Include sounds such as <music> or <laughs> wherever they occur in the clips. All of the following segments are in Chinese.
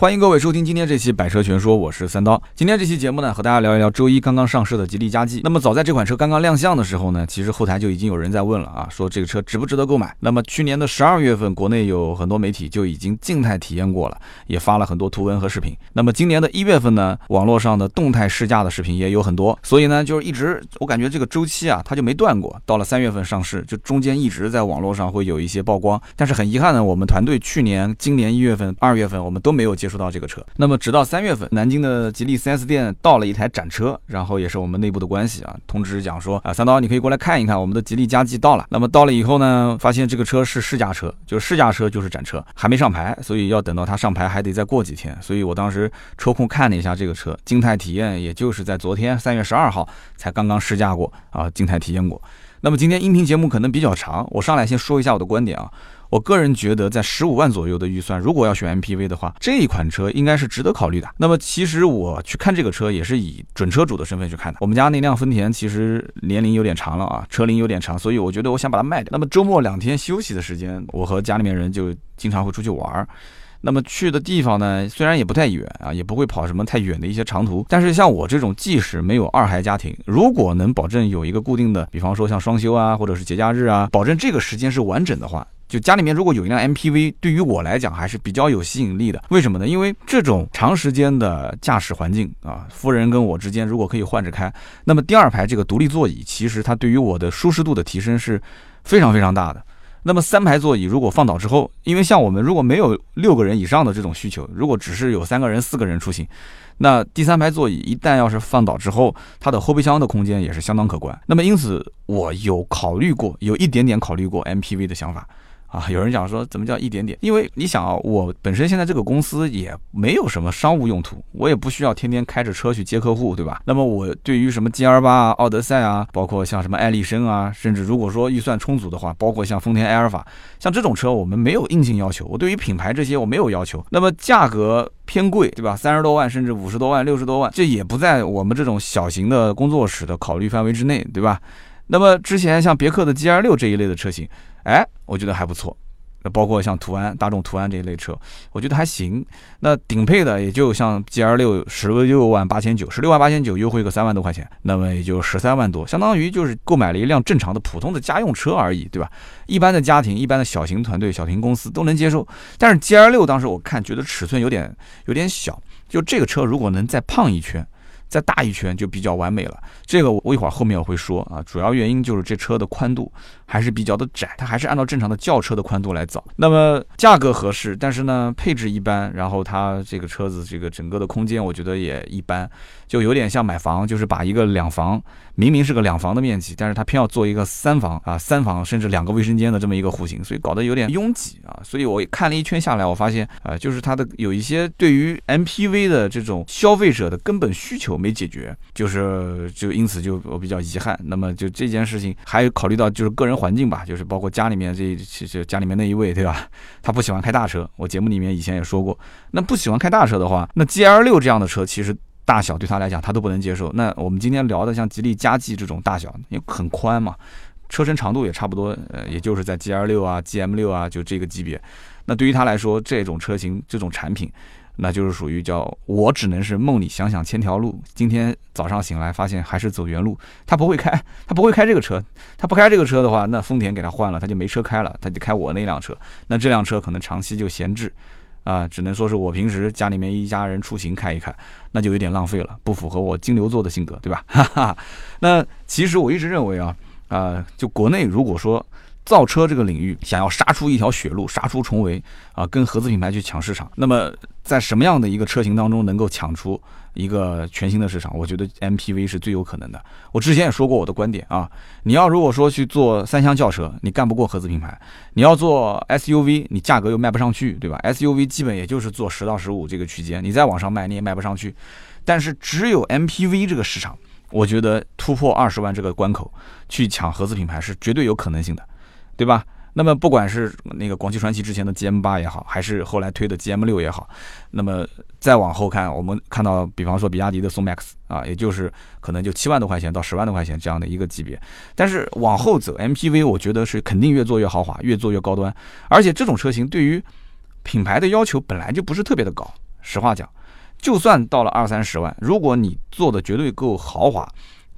欢迎各位收听今天这期《百车全说》，我是三刀。今天这期节目呢，和大家聊一聊周一刚刚上市的吉利嘉际。那么早在这款车刚刚亮相的时候呢，其实后台就已经有人在问了啊，说这个车值不值得购买？那么去年的十二月份，国内有很多媒体就已经静态体验过了，也发了很多图文和视频。那么今年的一月份呢，网络上的动态试驾的视频也有很多，所以呢，就是一直我感觉这个周期啊，它就没断过。到了三月份上市，就中间一直在网络上会有一些曝光。但是很遗憾呢，我们团队去年、今年一月份、二月份，我们都没有接触到这个车。那么直到三月份，南京的吉利 4S 店到了一台展车，然后也是我们内部的关系啊，通知讲说啊，三刀你可以过来看一看，我们的吉利嘉际到了。那么到了以后呢，发现这个车是试驾车，就是试驾车就是展车，还没上牌，所以要等到它上牌还得再过几天。所以我当时抽空看了一下这个车，静态体验，也就是在昨天三月十二号才刚刚试驾过啊，静态体验过。那么今天音频节目可能比较长，我上来先说一下我的观点啊。我个人觉得，在十五万左右的预算，如果要选 MPV 的话，这一款车应该是值得考虑的。那么，其实我去看这个车，也是以准车主的身份去看的。我们家那辆丰田其实年龄有点长了啊，车龄有点长，所以我觉得我想把它卖掉。那么周末两天休息的时间，我和家里面人就经常会出去玩儿。那么去的地方呢，虽然也不太远啊，也不会跑什么太远的一些长途，但是像我这种即使没有二孩家庭，如果能保证有一个固定的，比方说像双休啊，或者是节假日啊，保证这个时间是完整的话。就家里面如果有一辆 MPV，对于我来讲还是比较有吸引力的。为什么呢？因为这种长时间的驾驶环境啊，夫人跟我之间如果可以换着开，那么第二排这个独立座椅，其实它对于我的舒适度的提升是非常非常大的。那么三排座椅如果放倒之后，因为像我们如果没有六个人以上的这种需求，如果只是有三个人、四个人出行，那第三排座椅一旦要是放倒之后，它的后备箱的空间也是相当可观。那么因此，我有考虑过，有一点点考虑过 MPV 的想法。啊，有人讲说怎么叫一点点？因为你想啊，我本身现在这个公司也没有什么商务用途，我也不需要天天开着车去接客户，对吧？那么我对于什么 G L 八啊、奥德赛啊，包括像什么艾力绅啊，甚至如果说预算充足的话，包括像丰田埃尔法，像这种车我们没有硬性要求。我对于品牌这些我没有要求。那么价格偏贵，对吧？三十多万甚至五十多万、六十多万，这也不在我们这种小型的工作室的考虑范围之内，对吧？那么之前像别克的 G L 六这一类的车型。哎，我觉得还不错。那包括像途安、大众途安这一类车，我觉得还行。那顶配的也就像 G L 六十六万八千九，十六万八千九优惠个三万多块钱，那么也就十三万多，相当于就是购买了一辆正常的普通的家用车而已，对吧？一般的家庭、一般的小型团队、小型公司都能接受。但是 G L 六当时我看觉得尺寸有点有点小，就这个车如果能再胖一圈。再大一圈就比较完美了。这个我一会儿后面我会说啊，主要原因就是这车的宽度还是比较的窄，它还是按照正常的轿车的宽度来造。那么价格合适，但是呢配置一般，然后它这个车子这个整个的空间我觉得也一般，就有点像买房，就是把一个两房明明是个两房的面积，但是它偏要做一个三房啊，三房甚至两个卫生间的这么一个户型，所以搞得有点拥挤啊。所以我看了一圈下来，我发现啊，就是它的有一些对于 MPV 的这种消费者的根本需求。没解决，就是就因此就我比较遗憾。那么就这件事情，还有考虑到就是个人环境吧，就是包括家里面这其实家里面那一位对吧？他不喜欢开大车，我节目里面以前也说过。那不喜欢开大车的话，那 G L 六这样的车其实大小对他来讲他都不能接受。那我们今天聊的像吉利嘉际这种大小，因为很宽嘛，车身长度也差不多，呃，也就是在 G L 六啊、G M 六啊就这个级别。那对于他来说，这种车型这种产品。那就是属于叫我只能是梦里想想千条路，今天早上醒来发现还是走原路。他不会开，他不会开这个车，他不开这个车的话，那丰田给他换了，他就没车开了，他就开我那辆车。那这辆车可能长期就闲置，啊，只能说是我平时家里面一家人出行开一开，那就有点浪费了，不符合我金牛座的性格，对吧？哈哈。那其实我一直认为啊，啊，就国内如果说。造车这个领域，想要杀出一条血路，杀出重围啊，跟合资品牌去抢市场。那么，在什么样的一个车型当中能够抢出一个全新的市场？我觉得 MPV 是最有可能的。我之前也说过我的观点啊，你要如果说去做三厢轿车，你干不过合资品牌；你要做 SUV，你价格又卖不上去，对吧？SUV 基本也就是做十到十五这个区间，你再往上卖你也卖不上去。但是只有 MPV 这个市场，我觉得突破二十万这个关口去抢合资品牌是绝对有可能性的。对吧？那么不管是那个广汽传祺之前的 GM 八也好，还是后来推的 GM 六也好，那么再往后看，我们看到，比方说比亚迪的宋 MAX 啊，也就是可能就七万多块钱到十万多块钱这样的一个级别。但是往后走，MPV 我觉得是肯定越做越豪华，越做越高端。而且这种车型对于品牌的要求本来就不是特别的高实话讲，就算到了二三十万，如果你做的绝对够豪华，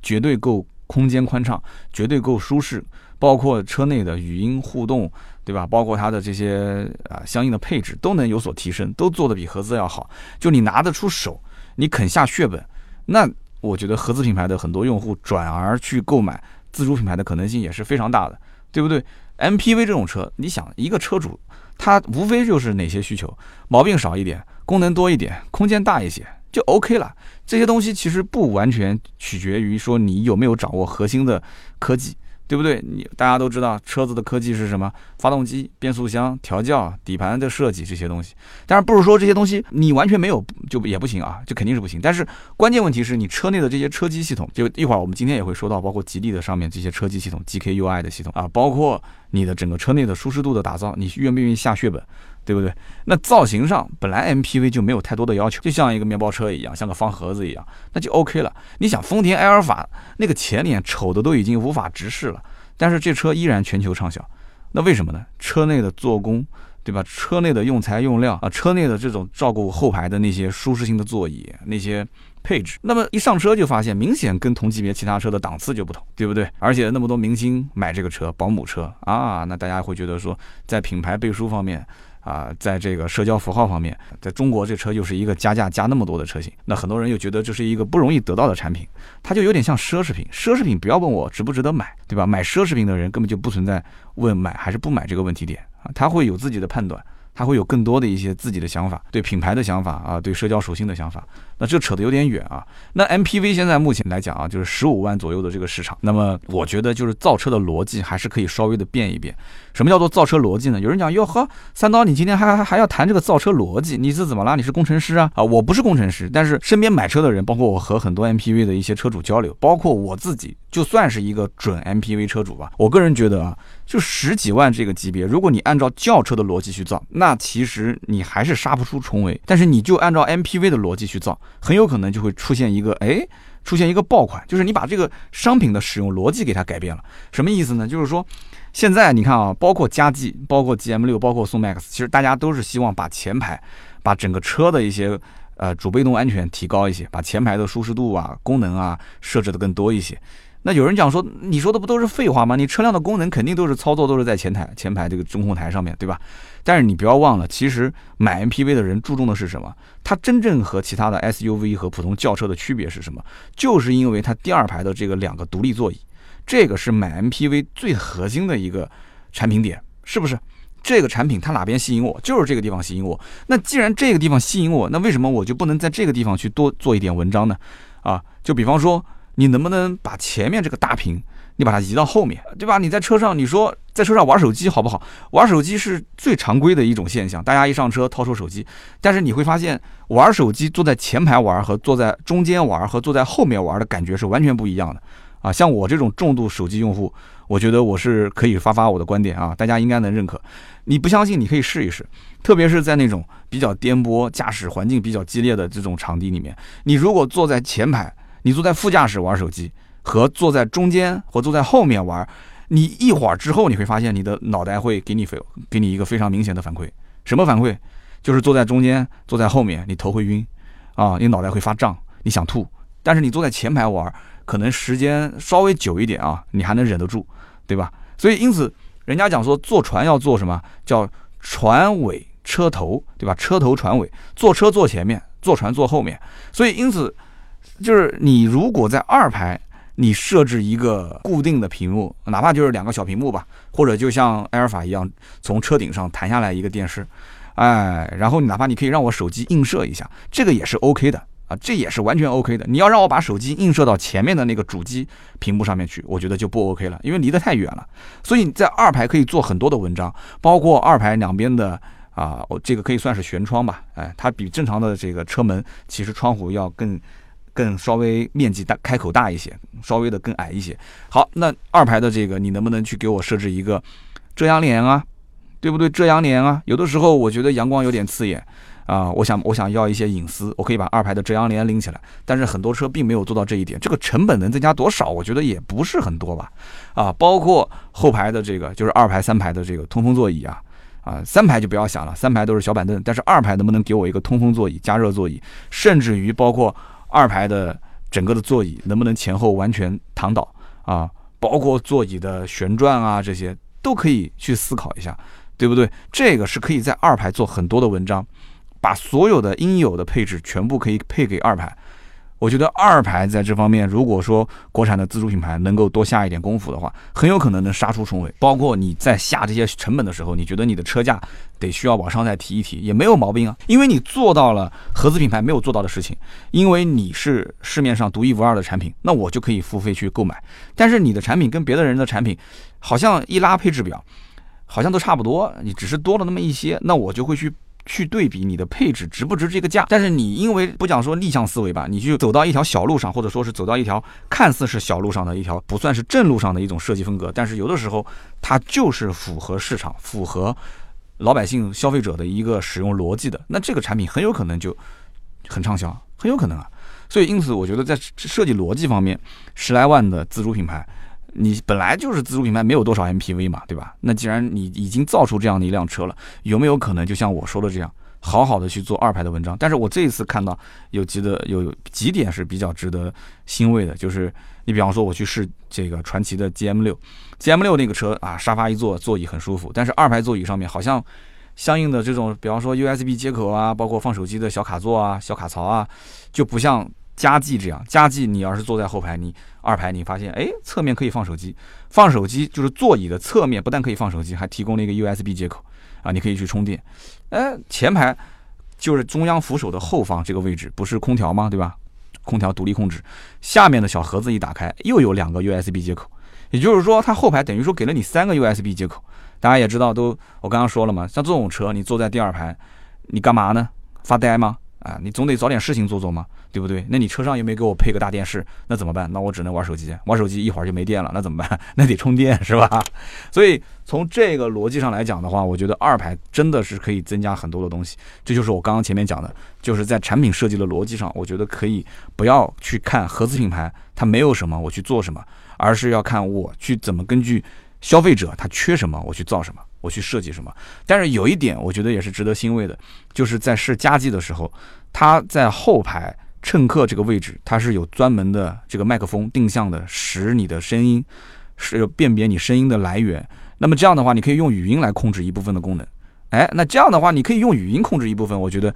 绝对够空间宽敞，绝对够舒适，包括车内的语音互动，对吧？包括它的这些啊相应的配置都能有所提升，都做的比合资要好。就你拿得出手，你肯下血本，那我觉得合资品牌的很多用户转而去购买自主品牌的可能性也是非常大的，对不对？MPV 这种车，你想一个车主。他无非就是哪些需求，毛病少一点，功能多一点，空间大一些就 OK 了。这些东西其实不完全取决于说你有没有掌握核心的科技。对不对？你大家都知道车子的科技是什么？发动机、变速箱、调教、底盘的设计这些东西。但是不是说这些东西你完全没有就也不行啊，就肯定是不行。但是关键问题是你车内的这些车机系统，就一会儿我们今天也会说到，包括吉利的上面这些车机系统，GKUI 的系统啊，包括你的整个车内的舒适度的打造，你愿不愿意下血本？对不对？那造型上本来 MPV 就没有太多的要求，就像一个面包车一样，像个方盒子一样，那就 OK 了。你想丰田埃尔法那个前脸丑的都已经无法直视了，但是这车依然全球畅销，那为什么呢？车内的做工，对吧？车内的用材用料啊，车内的这种照顾后排的那些舒适性的座椅，那些配置，那么一上车就发现明显跟同级别其他车的档次就不同，对不对？而且那么多明星买这个车，保姆车啊，那大家会觉得说，在品牌背书方面。啊，在这个社交符号方面，在中国这车又是一个加价加那么多的车型，那很多人又觉得这是一个不容易得到的产品，它就有点像奢侈品。奢侈品不要问我值不值得买，对吧？买奢侈品的人根本就不存在问买还是不买这个问题点啊，他会有自己的判断。他会有更多的一些自己的想法，对品牌的想法啊，对社交属性的想法。那这扯得有点远啊。那 MPV 现在目前来讲啊，就是十五万左右的这个市场。那么我觉得就是造车的逻辑还是可以稍微的变一变。什么叫做造车逻辑呢？有人讲哟呵，三刀，你今天还还还要谈这个造车逻辑？你是怎么啦？你是工程师啊？啊，我不是工程师，但是身边买车的人，包括我和很多 MPV 的一些车主交流，包括我自己，就算是一个准 MPV 车主吧，我个人觉得啊。就十几万这个级别，如果你按照轿车的逻辑去造，那其实你还是杀不出重围。但是你就按照 MPV 的逻辑去造，很有可能就会出现一个，哎，出现一个爆款，就是你把这个商品的使用逻辑给它改变了。什么意思呢？就是说，现在你看啊，包括佳绩，包括 GM 六，包括宋 MAX，其实大家都是希望把前排，把整个车的一些呃主被动安全提高一些，把前排的舒适度啊、功能啊设置的更多一些。那有人讲说，你说的不都是废话吗？你车辆的功能肯定都是操作都是在前台前排这个中控台上面对吧？但是你不要忘了，其实买 MPV 的人注重的是什么？它真正和其他的 SUV 和普通轿车的区别是什么？就是因为它第二排的这个两个独立座椅，这个是买 MPV 最核心的一个产品点，是不是？这个产品它哪边吸引我，就是这个地方吸引我。那既然这个地方吸引我，那为什么我就不能在这个地方去多做一点文章呢？啊，就比方说。你能不能把前面这个大屏，你把它移到后面，对吧？你在车上，你说在车上玩手机好不好？玩手机是最常规的一种现象，大家一上车掏出手机。但是你会发现，玩手机坐在前排玩和坐在中间玩和坐在后面玩的感觉是完全不一样的啊！像我这种重度手机用户，我觉得我是可以发发我的观点啊，大家应该能认可。你不相信，你可以试一试，特别是在那种比较颠簸、驾驶环境比较激烈的这种场地里面，你如果坐在前排。你坐在副驾驶玩手机，和坐在中间或坐在后面玩，你一会儿之后你会发现你的脑袋会给你非给你一个非常明显的反馈，什么反馈？就是坐在中间、坐在后面，你头会晕，啊，你脑袋会发胀，你想吐。但是你坐在前排玩，可能时间稍微久一点啊，你还能忍得住，对吧？所以因此，人家讲说坐船要坐什么叫船尾车头，对吧？车头船尾，坐车坐前面，坐船坐后面。所以因此。就是你如果在二排，你设置一个固定的屏幕，哪怕就是两个小屏幕吧，或者就像埃尔法一样，从车顶上弹下来一个电视，哎，然后哪怕你可以让我手机映射一下，这个也是 OK 的啊，这也是完全 OK 的。你要让我把手机映射到前面的那个主机屏幕上面去，我觉得就不 OK 了，因为离得太远了。所以在二排可以做很多的文章，包括二排两边的啊，我这个可以算是悬窗吧，哎，它比正常的这个车门其实窗户要更。更稍微面积大，开口大一些，稍微的更矮一些。好，那二排的这个，你能不能去给我设置一个遮阳帘啊？对不对？遮阳帘啊，有的时候我觉得阳光有点刺眼啊，我想我想要一些隐私，我可以把二排的遮阳帘拎起来。但是很多车并没有做到这一点，这个成本能增加多少？我觉得也不是很多吧。啊，包括后排的这个，就是二排、三排的这个通风座椅啊，啊，三排就不要想了，三排都是小板凳，但是二排能不能给我一个通风座椅、加热座椅，甚至于包括二排的整个的座椅能不能前后完全躺倒啊，包括座椅的旋转啊，这些都可以去思考一下，对不对？这个是可以在二排做很多的文章，把所有的应有的配置全部可以配给二排。我觉得二排在这方面，如果说国产的自主品牌能够多下一点功夫的话，很有可能能杀出重围。包括你在下这些成本的时候，你觉得你的车价得需要往上再提一提，也没有毛病啊，因为你做到了合资品牌没有做到的事情，因为你是市面上独一无二的产品，那我就可以付费去购买。但是你的产品跟别的人的产品，好像一拉配置表，好像都差不多，你只是多了那么一些，那我就会去。去对比你的配置值不值这个价，但是你因为不讲说逆向思维吧，你去走到一条小路上，或者说是走到一条看似是小路上的一条不算是正路上的一种设计风格，但是有的时候它就是符合市场、符合老百姓消费者的一个使用逻辑的，那这个产品很有可能就很畅销，很有可能啊。所以因此，我觉得在设计逻辑方面，十来万的自主品牌。你本来就是自主品牌，没有多少 MPV 嘛，对吧？那既然你已经造出这样的一辆车了，有没有可能就像我说的这样，好好的去做二排的文章？但是我这一次看到有几的有几点是比较值得欣慰的，就是你比方说我去试这个传奇的 GM 六，GM 六那个车啊，沙发一坐，座椅很舒服，但是二排座椅上面好像相应的这种，比方说 USB 接口啊，包括放手机的小卡座啊、小卡槽啊，就不像。加计这样，加计你要是坐在后排，你二排你发现，哎，侧面可以放手机，放手机就是座椅的侧面不但可以放手机，还提供了一个 USB 接口啊，你可以去充电。哎，前排就是中央扶手的后方这个位置，不是空调吗？对吧？空调独立控制，下面的小盒子一打开，又有两个 USB 接口，也就是说，它后排等于说给了你三个 USB 接口。大家也知道，都我刚刚说了嘛，像这种车，你坐在第二排，你干嘛呢？发呆吗？啊，你总得找点事情做做嘛，对不对？那你车上又没给我配个大电视，那怎么办？那我只能玩手机，玩手机一会儿就没电了，那怎么办？<laughs> 那得充电是吧？<laughs> 所以从这个逻辑上来讲的话，我觉得二排真的是可以增加很多的东西。这就是我刚刚前面讲的，就是在产品设计的逻辑上，我觉得可以不要去看合资品牌它没有什么我去做什么，而是要看我去怎么根据消费者他缺什么我去造什么。我去设计什么？但是有一点，我觉得也是值得欣慰的，就是在试加计的时候，它在后排乘客这个位置，它是有专门的这个麦克风定向的，使你的声音是辨别你声音的来源。那么这样的话，你可以用语音来控制一部分的功能。哎，那这样的话，你可以用语音控制一部分，我觉得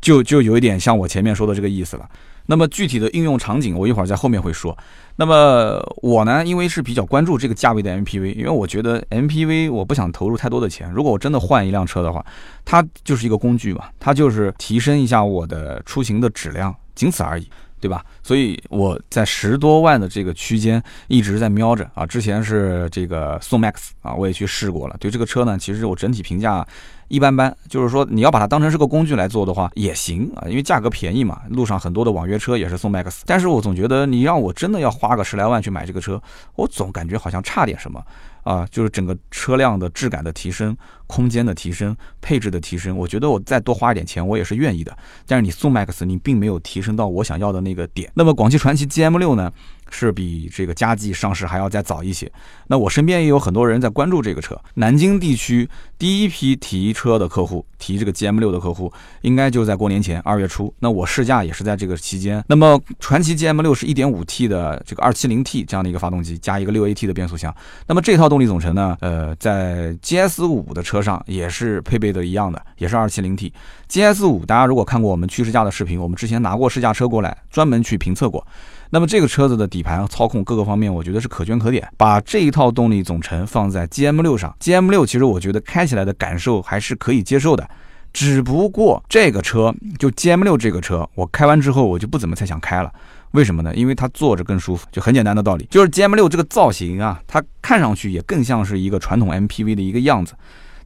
就就有一点像我前面说的这个意思了。那么具体的应用场景，我一会儿在后面会说。那么我呢，因为是比较关注这个价位的 MPV，因为我觉得 MPV 我不想投入太多的钱。如果我真的换一辆车的话，它就是一个工具嘛，它就是提升一下我的出行的质量，仅此而已，对吧？所以我在十多万的这个区间一直在瞄着啊。之前是这个宋 MAX 啊，我也去试过了。对这个车呢，其实我整体评价。一般般，就是说你要把它当成是个工具来做的话也行啊，因为价格便宜嘛，路上很多的网约车也是宋 MAX，但是我总觉得你让我真的要花个十来万去买这个车，我总感觉好像差点什么啊，就是整个车辆的质感的提升、空间的提升、配置的提升，我觉得我再多花一点钱我也是愿意的，但是你宋 MAX 你并没有提升到我想要的那个点。那么广汽传祺 GM 六呢？是比这个佳绩上市还要再早一些。那我身边也有很多人在关注这个车。南京地区第一批提车的客户，提这个 GM 六的客户，应该就在过年前二月初。那我试驾也是在这个期间。那么传祺 GM 六是一点五 T 的这个二七零 T 这样的一个发动机，加一个六 AT 的变速箱。那么这套动力总成呢，呃，在 GS 五的车上也是配备的一样的，也是二七零 T。GS 五大家如果看过我们去试驾的视频，我们之前拿过试驾车过来，专门去评测过。那么这个车子的底盘操控各个方面，我觉得是可圈可点。把这一套动力总成放在 GM 六上，GM 六其实我觉得开起来的感受还是可以接受的。只不过这个车就 GM 六这个车，我开完之后我就不怎么太想开了。为什么呢？因为它坐着更舒服，就很简单的道理。就是 GM 六这个造型啊，它看上去也更像是一个传统 MPV 的一个样子。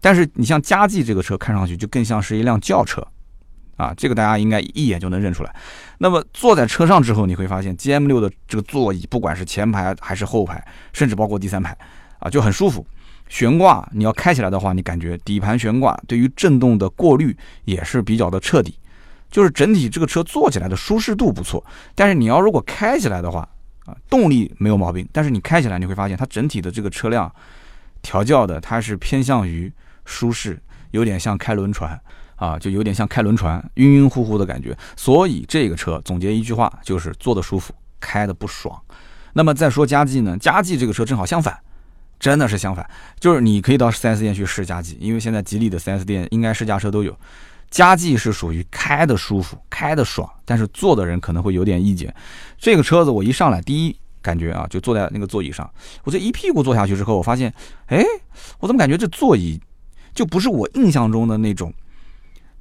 但是你像佳绩这个车，看上去就更像是一辆轿车。啊，这个大家应该一眼就能认出来。那么坐在车上之后，你会发现 GM 六的这个座椅，不管是前排还是后排，甚至包括第三排，啊，就很舒服。悬挂你要开起来的话，你感觉底盘悬挂对于震动的过滤也是比较的彻底，就是整体这个车坐起来的舒适度不错。但是你要如果开起来的话，啊，动力没有毛病，但是你开起来你会发现它整体的这个车辆调教的它是偏向于舒适。有点像开轮船啊，就有点像开轮船，晕晕乎乎的感觉。所以这个车总结一句话就是坐的舒服，开的不爽。那么再说佳绩呢？佳绩这个车正好相反，真的是相反，就是你可以到 4S 店去试佳绩，因为现在吉利的 4S 店应该试驾车都有。佳绩是属于开的舒服，开的爽，但是坐的人可能会有点意见。这个车子我一上来第一感觉啊，就坐在那个座椅上，我这一屁股坐下去之后，我发现，哎，我怎么感觉这座椅就不是我印象中的那种，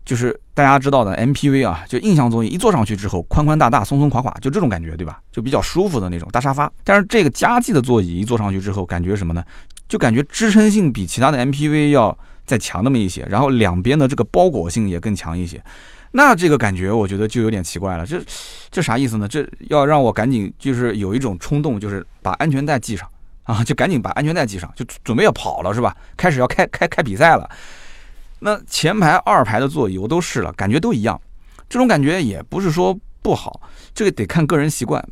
就是大家知道的 MPV 啊，就印象中一坐上去之后宽宽大大、松松垮垮，就这种感觉，对吧？就比较舒服的那种大沙发。但是这个加绩的座椅一坐上去之后，感觉什么呢？就感觉支撑性比其他的 MPV 要。再强那么一些，然后两边的这个包裹性也更强一些，那这个感觉我觉得就有点奇怪了。这这啥意思呢？这要让我赶紧就是有一种冲动，就是把安全带系上啊，就赶紧把安全带系上，就准备要跑了是吧？开始要开开开比赛了。那前排、二排的座椅我都试了，感觉都一样。这种感觉也不是说不好，这个得看个人习惯。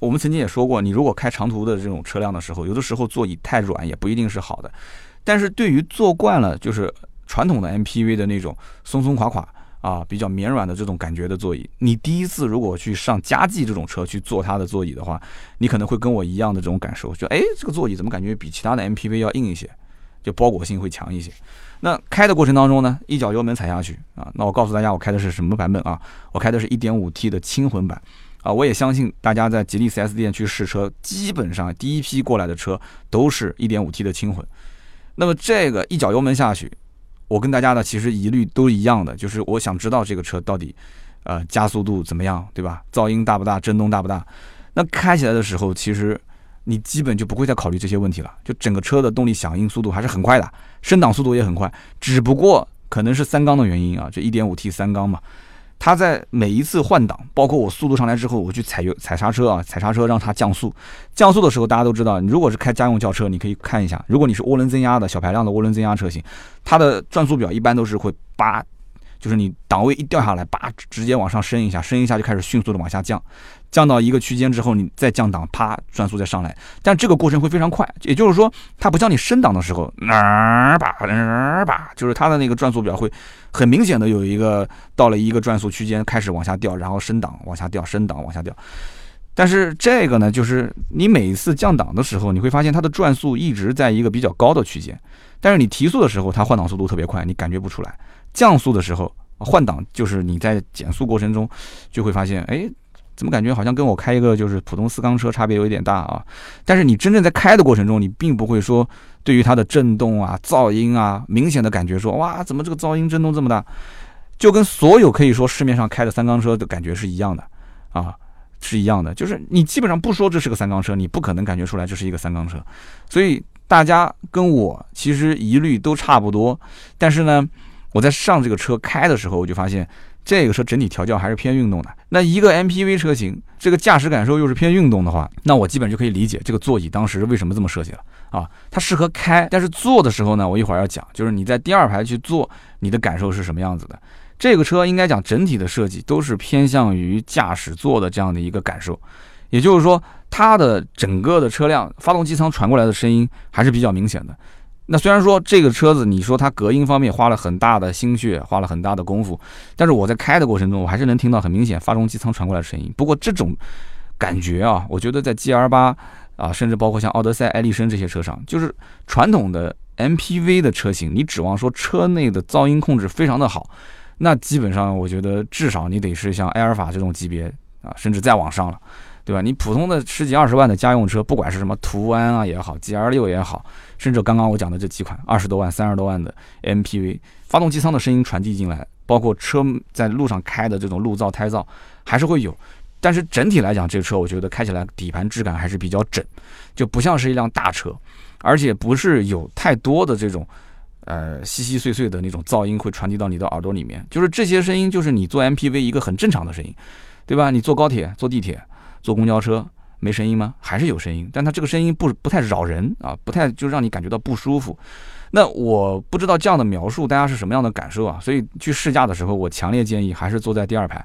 我们曾经也说过，你如果开长途的这种车辆的时候，有的时候座椅太软也不一定是好的。但是对于坐惯了就是传统的 MPV 的那种松松垮垮啊，比较绵软的这种感觉的座椅，你第一次如果去上佳绩这种车去坐它的座椅的话，你可能会跟我一样的这种感受，就哎，这个座椅怎么感觉比其他的 MPV 要硬一些，就包裹性会强一些。那开的过程当中呢，一脚油门踩下去啊，那我告诉大家，我开的是什么版本啊？我开的是一点五 T 的轻混版啊。我也相信大家在吉利 4S 店去试车，基本上第一批过来的车都是一点五 T 的轻混。那么这个一脚油门下去，我跟大家的其实疑虑都一样的，就是我想知道这个车到底，呃，加速度怎么样，对吧？噪音大不大？震动大不大？那开起来的时候，其实你基本就不会再考虑这些问题了，就整个车的动力响应速度还是很快的，升档速度也很快，只不过可能是三缸的原因啊，这一点五 T 三缸嘛。它在每一次换挡，包括我速度上来之后，我去踩油踩刹车啊，踩刹车让它降速。降速的时候，大家都知道，如果是开家用轿车，你可以看一下，如果你是涡轮增压的小排量的涡轮增压车型，它的转速表一般都是会叭。就是你档位一掉下来，叭，直接往上升一下，升一下就开始迅速的往下降，降到一个区间之后，你再降档，啪，转速再上来。但这个过程会非常快，也就是说，它不像你升档的时候，哪儿吧哪儿吧，就是它的那个转速表会很明显的有一个到了一个转速区间开始往下掉，然后升档往下掉，升档往下掉。但是这个呢，就是你每次降档的时候，你会发现它的转速一直在一个比较高的区间，但是你提速的时候，它换挡速度特别快，你感觉不出来。降速的时候换挡，就是你在减速过程中就会发现，哎，怎么感觉好像跟我开一个就是普通四缸车差别有点大啊？但是你真正在开的过程中，你并不会说对于它的震动啊、噪音啊，明显的感觉说，哇，怎么这个噪音震动这么大？就跟所有可以说市面上开的三缸车的感觉是一样的啊，是一样的。就是你基本上不说这是个三缸车，你不可能感觉出来这是一个三缸车。所以大家跟我其实疑虑都差不多，但是呢。我在上这个车开的时候，我就发现这个车整体调教还是偏运动的。那一个 MPV 车型，这个驾驶感受又是偏运动的话，那我基本就可以理解这个座椅当时为什么这么设计了啊。它适合开，但是坐的时候呢，我一会儿要讲，就是你在第二排去坐，你的感受是什么样子的。这个车应该讲整体的设计都是偏向于驾驶座的这样的一个感受，也就是说，它的整个的车辆发动机舱传过来的声音还是比较明显的。那虽然说这个车子，你说它隔音方面花了很大的心血，花了很大的功夫，但是我在开的过程中，我还是能听到很明显发动机舱传过来的声音。不过这种感觉啊，我觉得在 G R 八啊，甚至包括像奥德赛、艾力绅这些车上，就是传统的 M P V 的车型，你指望说车内的噪音控制非常的好，那基本上我觉得至少你得是像埃尔法这种级别啊，甚至再往上了。对吧？你普通的十几二十万的家用车，不管是什么途安啊也好，G R 六也好，甚至刚刚我讲的这几款二十多万、三十多万的 M P V，发动机舱的声音传递进来，包括车在路上开的这种路噪、胎噪，还是会有。但是整体来讲，这个车我觉得开起来底盘质感还是比较整，就不像是一辆大车，而且不是有太多的这种呃稀稀碎碎的那种噪音会传递到你的耳朵里面。就是这些声音，就是你坐 M P V 一个很正常的声音，对吧？你坐高铁、坐地铁。坐公交车没声音吗？还是有声音，但它这个声音不不太扰人啊，不太就让你感觉到不舒服。那我不知道这样的描述大家是什么样的感受啊？所以去试驾的时候，我强烈建议还是坐在第二排，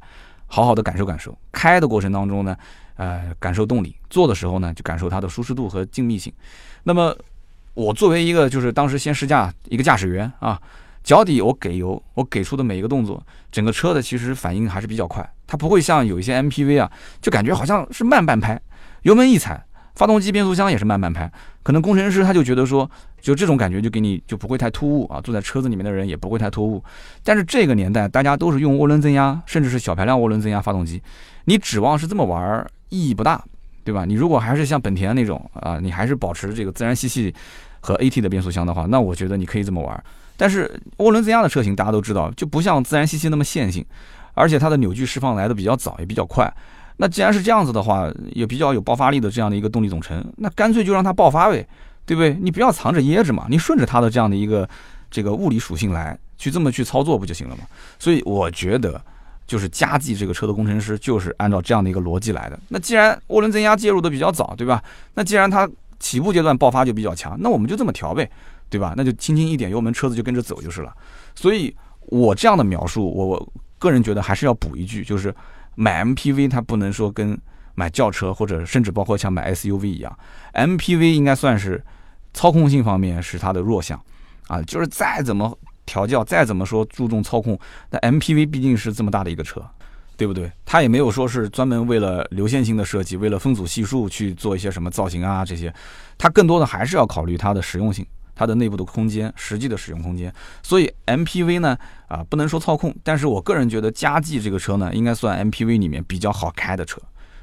好好的感受感受。开的过程当中呢，呃，感受动力；坐的时候呢，就感受它的舒适度和静谧性。那么我作为一个就是当时先试驾一个驾驶员啊，脚底我给油，我给出的每一个动作，整个车的其实反应还是比较快，它不会像有一些 MPV 啊，就感觉好像是慢半拍，油门一踩，发动机、变速箱也是慢半拍，可能工程师他就觉得说，就这种感觉就给你就不会太突兀啊，坐在车子里面的人也不会太突兀。但是这个年代大家都是用涡轮增压，甚至是小排量涡轮增压发动机，你指望是这么玩儿意义不大，对吧？你如果还是像本田那种啊，你还是保持这个自然吸气和 AT 的变速箱的话，那我觉得你可以这么玩儿。但是涡轮增压的车型，大家都知道，就不像自然吸气那么线性，而且它的扭矩释放来的比较早，也比较快。那既然是这样子的话，也比较有爆发力的这样的一个动力总成，那干脆就让它爆发呗，对不对？你不要藏着掖着嘛，你顺着它的这样的一个这个物理属性来，去这么去操作不就行了嘛？所以我觉得，就是佳绩这个车的工程师就是按照这样的一个逻辑来的。那既然涡轮增压介入的比较早，对吧？那既然它起步阶段爆发就比较强，那我们就这么调呗。对吧？那就轻轻一点油门，车子就跟着走就是了。所以，我这样的描述，我个人觉得还是要补一句，就是买 MPV 它不能说跟买轿车或者甚至包括像买 SUV 一样，MPV 应该算是操控性方面是它的弱项啊。就是再怎么调教，再怎么说注重操控，那 MPV 毕竟是这么大的一个车，对不对？它也没有说是专门为了流线型的设计，为了分组系数去做一些什么造型啊这些，它更多的还是要考虑它的实用性。它的内部的空间，实际的使用空间，所以 MPV 呢，啊，不能说操控，但是我个人觉得佳绩这个车呢，应该算 MPV 里面比较好开的车，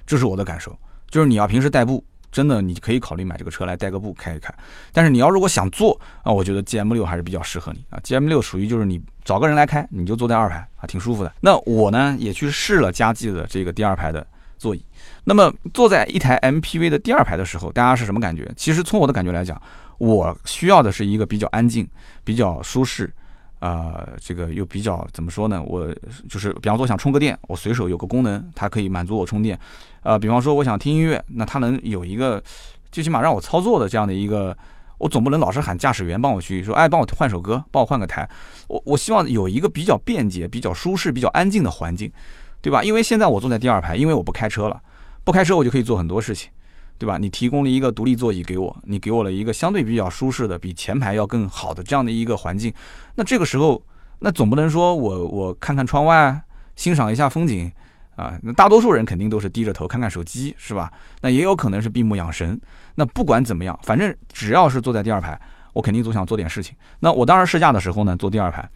这是我的感受。就是你要平时代步，真的你可以考虑买这个车来代个步开一开。但是你要如果想坐啊，我觉得 GM 六还是比较适合你啊。GM 六属于就是你找个人来开，你就坐在二排啊，挺舒服的。那我呢也去试了佳绩的这个第二排的座椅。那么坐在一台 MPV 的第二排的时候，大家是什么感觉？其实从我的感觉来讲。我需要的是一个比较安静、比较舒适，啊，这个又比较怎么说呢？我就是，比方说想充个电，我随手有个功能，它可以满足我充电。呃，比方说我想听音乐，那它能有一个，最起码让我操作的这样的一个，我总不能老是喊驾驶员帮我去说，哎，帮我换首歌，帮我换个台。我我希望有一个比较便捷、比较舒适、比较安静的环境，对吧？因为现在我坐在第二排，因为我不开车了，不开车我就可以做很多事情。对吧？你提供了一个独立座椅给我，你给我了一个相对比较舒适的、比前排要更好的这样的一个环境。那这个时候，那总不能说我我看看窗外，欣赏一下风景啊？那大多数人肯定都是低着头看看手机，是吧？那也有可能是闭目养神。那不管怎么样，反正只要是坐在第二排，我肯定总想做点事情。那我当时试驾的时候呢，坐第二排，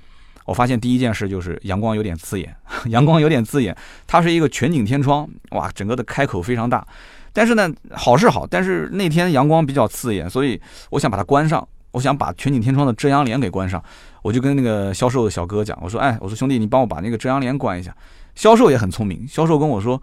我发现第一件事就是阳光有点刺眼，<laughs> 阳光有点刺眼。它是一个全景天窗，哇，整个的开口非常大。但是呢，好是好，但是那天阳光比较刺眼，所以我想把它关上，我想把全景天窗的遮阳帘给关上。我就跟那个销售的小哥讲，我说，哎，我说兄弟，你帮我把那个遮阳帘关一下。销售也很聪明，销售跟我说，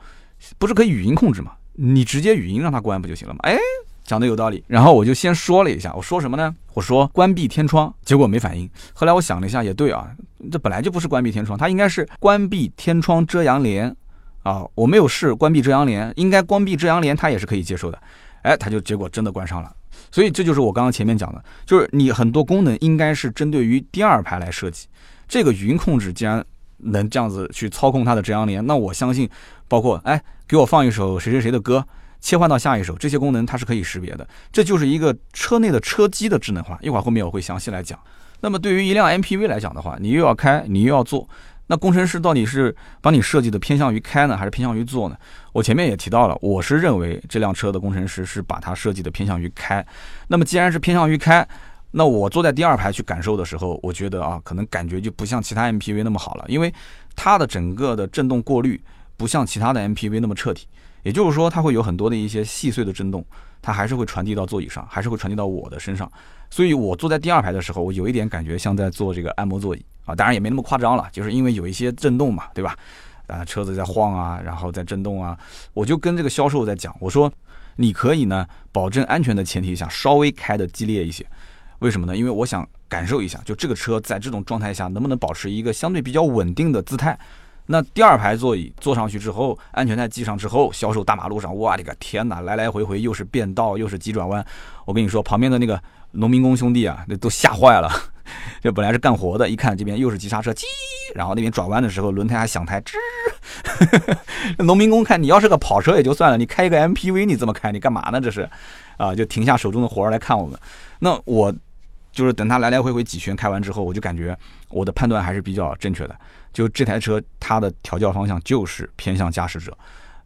不是可以语音控制吗？你直接语音让他关不就行了吗？哎，讲的有道理。然后我就先说了一下，我说什么呢？我说关闭天窗，结果没反应。后来我想了一下，也对啊，这本来就不是关闭天窗，它应该是关闭天窗遮阳帘。啊，我没有试关闭遮阳帘，应该关闭遮阳帘，它也是可以接受的。哎，它就结果真的关上了。所以这就是我刚刚前面讲的，就是你很多功能应该是针对于第二排来设计。这个语音控制既然能这样子去操控它的遮阳帘，那我相信，包括哎，给我放一首谁谁谁的歌，切换到下一首，这些功能它是可以识别的。这就是一个车内的车机的智能化。一会儿后面我会详细来讲。那么对于一辆 MPV 来讲的话，你又要开，你又要坐。那工程师到底是帮你设计的偏向于开呢，还是偏向于做呢？我前面也提到了，我是认为这辆车的工程师是把它设计的偏向于开。那么既然是偏向于开，那我坐在第二排去感受的时候，我觉得啊，可能感觉就不像其他 MPV 那么好了，因为它的整个的震动过滤不像其他的 MPV 那么彻底。也就是说，它会有很多的一些细碎的震动，它还是会传递到座椅上，还是会传递到我的身上。所以我坐在第二排的时候，我有一点感觉像在坐这个按摩座椅啊，当然也没那么夸张了，就是因为有一些震动嘛，对吧？啊，车子在晃啊，然后在震动啊，我就跟这个销售在讲，我说你可以呢，保证安全的前提下稍微开的激烈一些，为什么呢？因为我想感受一下，就这个车在这种状态下能不能保持一个相对比较稳定的姿态。那第二排座椅坐上去之后，安全带系上之后，销售大马路上，我的个天哪，来来回回又是变道又是急转弯，我跟你说，旁边的那个农民工兄弟啊，那都吓坏了。<laughs> 就本来是干活的，一看这边又是急刹车，叽，然后那边转弯的时候轮胎还响胎，<laughs> 吱。农民工看你要是个跑车也就算了，你开一个 MPV 你这么开，你干嘛呢？这是，啊，就停下手中的活来看我们。那我就是等它来来回回几圈开完之后，我就感觉我的判断还是比较正确的。就这台车它的调教方向就是偏向驾驶者。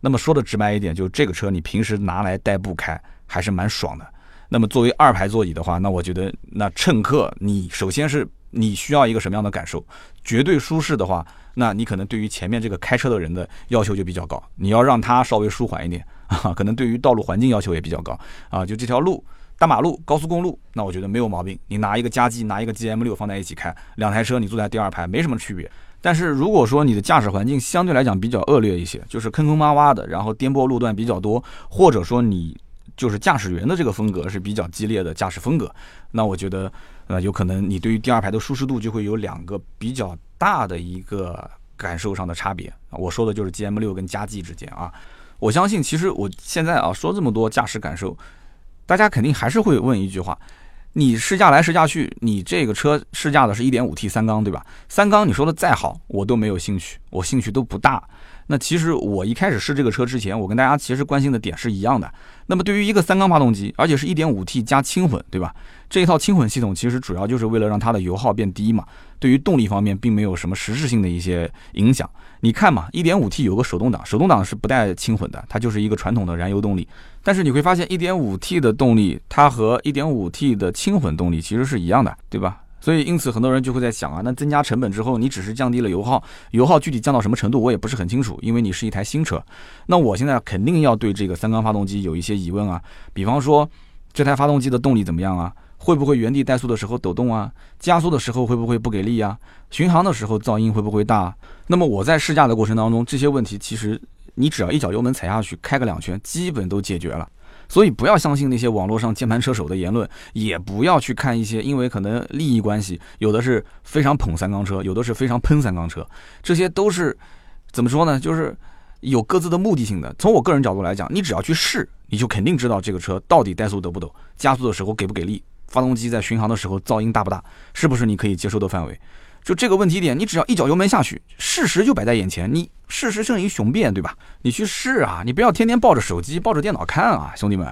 那么说的直白一点，就这个车你平时拿来代步开还是蛮爽的。那么作为二排座椅的话，那我觉得那乘客你首先是你需要一个什么样的感受？绝对舒适的话，那你可能对于前面这个开车的人的要求就比较高，你要让他稍微舒缓一点啊。可能对于道路环境要求也比较高啊。就这条路。<laughs> 大马路、高速公路，那我觉得没有毛病。你拿一个加 G，拿一个 GM 六放在一起开，两台车你坐在第二排没什么区别。但是如果说你的驾驶环境相对来讲比较恶劣一些，就是坑坑洼洼的，然后颠簸路段比较多，或者说你就是驾驶员的这个风格是比较激烈的驾驶风格，那我觉得呃有可能你对于第二排的舒适度就会有两个比较大的一个感受上的差别。我说的就是 GM 六跟加 G 之间啊。我相信其实我现在啊说这么多驾驶感受。大家肯定还是会问一句话：你试驾来试驾去，你这个车试驾的是一点五 T 三缸，对吧？三缸你说的再好，我都没有兴趣，我兴趣都不大。那其实我一开始试这个车之前，我跟大家其实关心的点是一样的。那么对于一个三缸发动机，而且是一点五 T 加轻混，对吧？这一套轻混系统其实主要就是为了让它的油耗变低嘛。对于动力方面，并没有什么实质性的一些影响。你看嘛，一点五 T 有个手动挡，手动挡是不带轻混的，它就是一个传统的燃油动力。但是你会发现，一点五 T 的动力，它和一点五 T 的轻混动力其实是一样的，对吧？所以因此很多人就会在想啊，那增加成本之后，你只是降低了油耗，油耗具体降到什么程度，我也不是很清楚，因为你是一台新车。那我现在肯定要对这个三缸发动机有一些疑问啊，比方说这台发动机的动力怎么样啊？会不会原地怠速的时候抖动啊？加速的时候会不会不给力啊？巡航的时候噪音会不会大？那么我在试驾的过程当中，这些问题其实你只要一脚油门踩下去，开个两圈，基本都解决了。所以不要相信那些网络上键盘车手的言论，也不要去看一些，因为可能利益关系，有的是非常捧三缸车，有的是非常喷三缸车，这些都是怎么说呢？就是有各自的目的性的。从我个人角度来讲，你只要去试，你就肯定知道这个车到底怠速抖不抖，加速的时候给不给力，发动机在巡航的时候噪音大不大，是不是你可以接受的范围。就这个问题点，你只要一脚油门下去，事实就摆在眼前。你事实胜于雄辩，对吧？你去试啊，你不要天天抱着手机、抱着电脑看啊，兄弟们。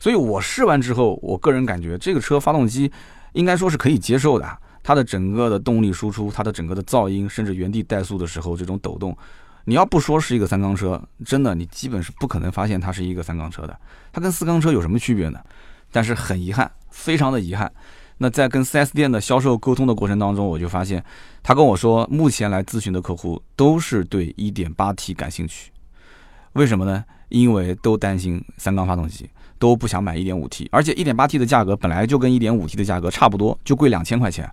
所以我试完之后，我个人感觉这个车发动机应该说是可以接受的。它的整个的动力输出，它的整个的噪音，甚至原地怠速的时候这种抖动，你要不说是一个三缸车，真的你基本是不可能发现它是一个三缸车的。它跟四缸车有什么区别呢？但是很遗憾，非常的遗憾。那在跟 4S 店的销售沟通的过程当中，我就发现，他跟我说，目前来咨询的客户都是对 1.8T 感兴趣，为什么呢？因为都担心三缸发动机，都不想买 1.5T，而且 1.8T 的价格本来就跟 1.5T 的价格差不多，就贵两千块钱。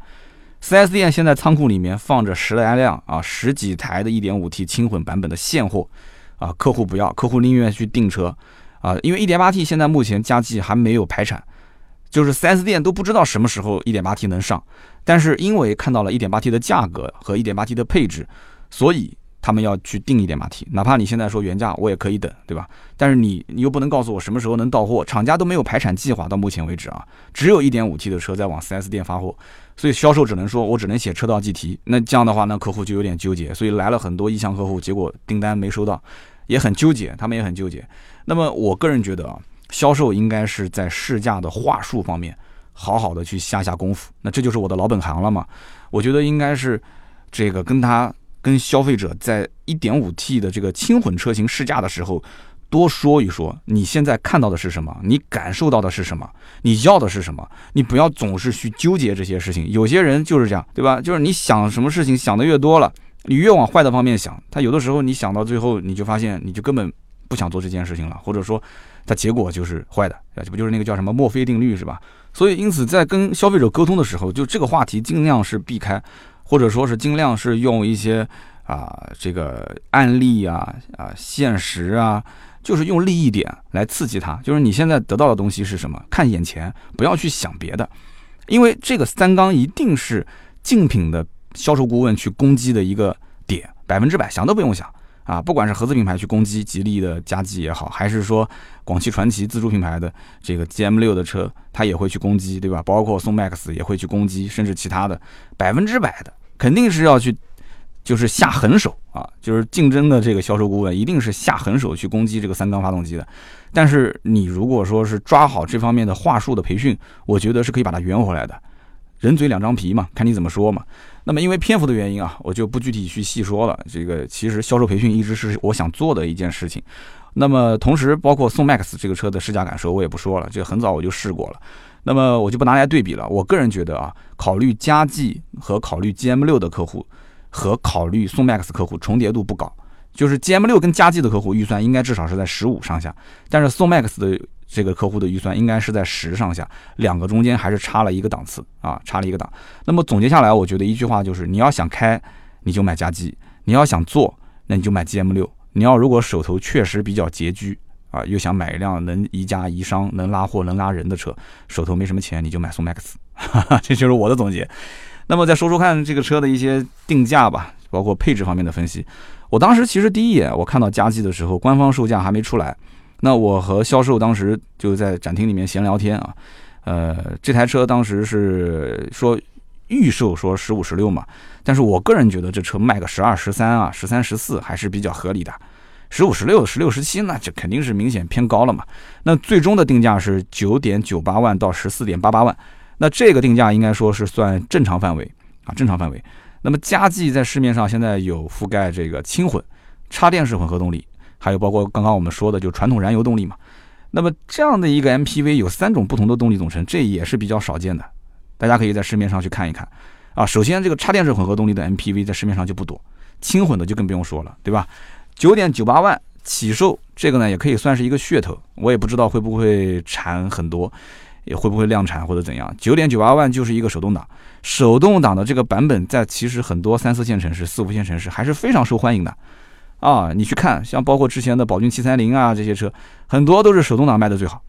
4S 店现在仓库里面放着十来辆啊，十几台的 1.5T 轻混版本的现货，啊，客户不要，客户宁愿去订车，啊，因为 1.8T 现在目前加计还没有排产。就是 4S 店都不知道什么时候 1.8T 能上，但是因为看到了 1.8T 的价格和 1.8T 的配置，所以他们要去定 1.8T。哪怕你现在说原价，我也可以等，对吧？但是你你又不能告诉我什么时候能到货，厂家都没有排产计划。到目前为止啊，只有一点五 T 的车在往 4S 店发货，所以销售只能说我只能写车道计提。那这样的话，那客户就有点纠结，所以来了很多意向客户，结果订单没收到，也很纠结，他们也很纠结。那么我个人觉得啊。销售应该是在试驾的话术方面，好好的去下下功夫。那这就是我的老本行了嘛？我觉得应该是这个跟他跟消费者在 1.5T 的这个轻混车型试驾的时候，多说一说你现在看到的是什么，你感受到的是什么，你要的是什么。你不要总是去纠结这些事情。有些人就是这样，对吧？就是你想什么事情想的越多了，你越往坏的方面想，他有的时候你想到最后，你就发现你就根本不想做这件事情了，或者说。它结果就是坏的，啊这不就是那个叫什么墨菲定律是吧？所以因此在跟消费者沟通的时候，就这个话题尽量是避开，或者说是尽量是用一些啊这个案例啊啊现实啊，就是用利益点来刺激他。就是你现在得到的东西是什么？看眼前，不要去想别的，因为这个三缸一定是竞品的销售顾问去攻击的一个点，百分之百想都不用想。啊，不管是合资品牌去攻击吉利的加 G 也好，还是说广汽传祺自主品牌的这个 GM 六的车，它也会去攻击，对吧？包括宋 MAX 也会去攻击，甚至其他的，百分之百的肯定是要去，就是下狠手啊！就是竞争的这个销售顾问一定是下狠手去攻击这个三缸发动机的。但是你如果说是抓好这方面的话术的培训，我觉得是可以把它圆回来的。人嘴两张皮嘛，看你怎么说嘛。那么因为篇幅的原因啊，我就不具体去细说了。这个其实销售培训一直是我想做的一件事情。那么同时，包括宋 MAX 这个车的试驾感受，我也不说了，这个很早我就试过了。那么我就不拿来对比了。我个人觉得啊，考虑佳绩和考虑 GM 六的客户和考虑宋 MAX 客户重叠度不高，就是 GM 六跟佳绩的客户预算应该至少是在十五上下，但是宋 MAX 的。这个客户的预算应该是在十上下，两个中间还是差了一个档次啊，差了一个档。那么总结下来，我觉得一句话就是：你要想开，你就买佳绩；你要想做，那你就买 GM 六。你要如果手头确实比较拮据啊，又想买一辆能宜家宜商、能拉货、能拉人的车，手头没什么钱，你就买宋 MAX。<laughs> 这就是我的总结。那么再说说看这个车的一些定价吧，包括配置方面的分析。我当时其实第一眼我看到佳绩的时候，官方售价还没出来。那我和销售当时就在展厅里面闲聊天啊，呃，这台车当时是说预售说十五十六嘛，但是我个人觉得这车卖个十二十三啊，十三十四还是比较合理的，十五十六十六十七那这肯定是明显偏高了嘛。那最终的定价是九点九八万到十四点八八万，那这个定价应该说是算正常范围啊，正常范围。那么佳绩在市面上现在有覆盖这个轻混、插电式混合动力。还有包括刚刚我们说的，就传统燃油动力嘛。那么这样的一个 MPV 有三种不同的动力总成，这也是比较少见的。大家可以在市面上去看一看啊。首先，这个插电式混合动力的 MPV 在市面上就不多，轻混的就更不用说了，对吧？九点九八万起售，这个呢也可以算是一个噱头。我也不知道会不会产很多，也会不会量产或者怎样。九点九八万就是一个手动挡，手动挡的这个版本在其实很多三四线城市、四五线城市还是非常受欢迎的。啊，你去看，像包括之前的宝骏七三零啊，这些车很多都是手动挡卖的最好，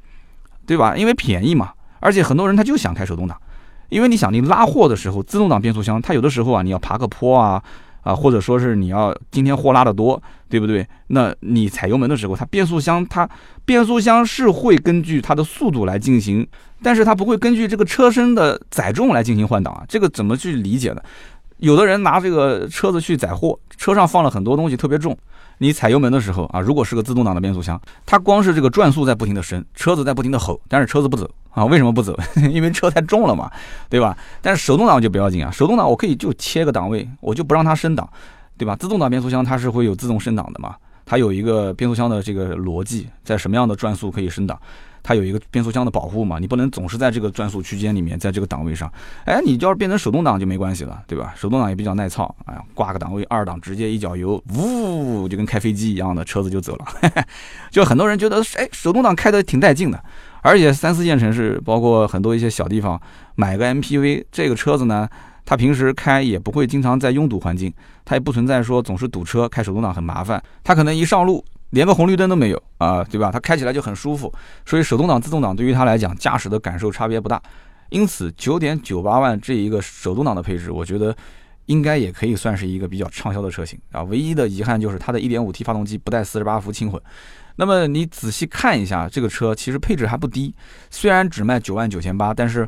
对吧？因为便宜嘛，而且很多人他就想开手动挡，因为你想，你拉货的时候，自动挡变速箱，它有的时候啊，你要爬个坡啊，啊，或者说是你要今天货拉的多，对不对？那你踩油门的时候，它变速箱它变速箱是会根据它的速度来进行，但是它不会根据这个车身的载重来进行换挡啊，这个怎么去理解呢？有的人拿这个车子去载货，车上放了很多东西，特别重。你踩油门的时候啊，如果是个自动挡的变速箱，它光是这个转速在不停的升，车子在不停的吼，但是车子不走啊？为什么不走？<laughs> 因为车太重了嘛，对吧？但是手动挡就不要紧啊，手动挡我可以就切个档位，我就不让它升档，对吧？自动挡变速箱它是会有自动升档的嘛，它有一个变速箱的这个逻辑，在什么样的转速可以升档。它有一个变速箱的保护嘛，你不能总是在这个转速区间里面，在这个档位上。哎，你要是变成手动挡就没关系了，对吧？手动挡也比较耐操，哎，挂个档位二档，直接一脚油，呜，就跟开飞机一样的车子就走了。<laughs> 就很多人觉得，哎，手动挡开的挺带劲的，而且三四线城市，包括很多一些小地方，买个 MPV 这个车子呢，它平时开也不会经常在拥堵环境，它也不存在说总是堵车，开手动挡很麻烦。它可能一上路。连个红绿灯都没有啊，对吧？它开起来就很舒服，所以手动挡、自动挡对于它来讲，驾驶的感受差别不大。因此，九点九八万这一个手动挡的配置，我觉得应该也可以算是一个比较畅销的车型啊。唯一的遗憾就是它的一点五 T 发动机不带四十八伏轻混。那么你仔细看一下，这个车其实配置还不低，虽然只卖九万九千八，但是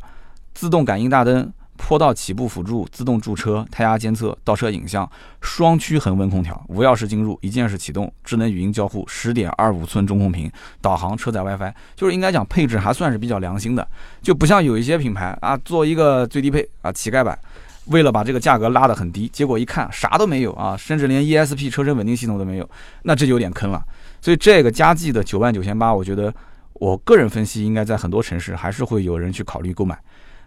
自动感应大灯。坡道起步辅助、自动驻车、胎压监测、倒车影像、双区恒温空调、无钥匙进入、一键式启动、智能语音交互、十点二五寸中控屏、导航、车载 WiFi，就是应该讲配置还算是比较良心的，就不像有一些品牌啊，做一个最低配啊乞丐版，为了把这个价格拉得很低，结果一看啥都没有啊，甚至连 ESP 车身稳定系统都没有，那这就有点坑了。所以这个佳绩的九万九千八，我觉得我个人分析，应该在很多城市还是会有人去考虑购买。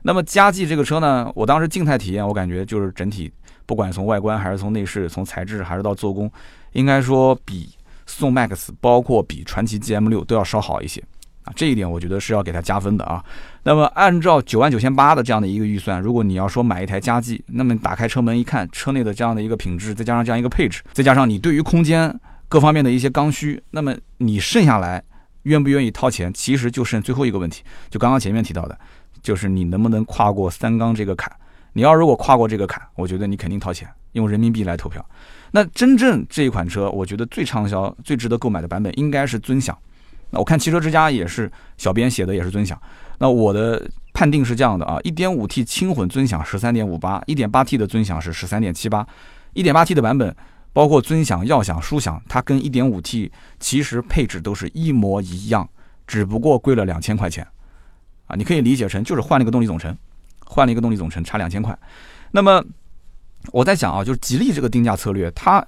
那么佳绩这个车呢，我当时静态体验，我感觉就是整体，不管从外观还是从内饰，从材质还是到做工，应该说比宋 MAX，包括比传祺 GM 六都要稍好一些啊，这一点我觉得是要给它加分的啊。那么按照九万九千八的这样的一个预算，如果你要说买一台佳绩，那么打开车门一看，车内的这样的一个品质，再加上这样一个配置，再加上你对于空间各方面的一些刚需，那么你剩下来愿不愿意掏钱，其实就剩最后一个问题，就刚刚前面提到的。就是你能不能跨过三缸这个坎？你要如果跨过这个坎，我觉得你肯定掏钱，用人民币来投票。那真正这一款车，我觉得最畅销、最值得购买的版本应该是尊享。那我看汽车之家也是，小编写的也是尊享。那我的判定是这样的啊：1.5T 轻混尊享十三点五八，1.8T 的尊享是十三点七八。1.8T 的版本包括尊享、耀享、舒享，它跟 1.5T 其实配置都是一模一样，只不过贵了两千块钱。啊，你可以理解成就是换了一个动力总成，换了一个动力总成，差两千块。那么我在想啊，就是吉利这个定价策略，它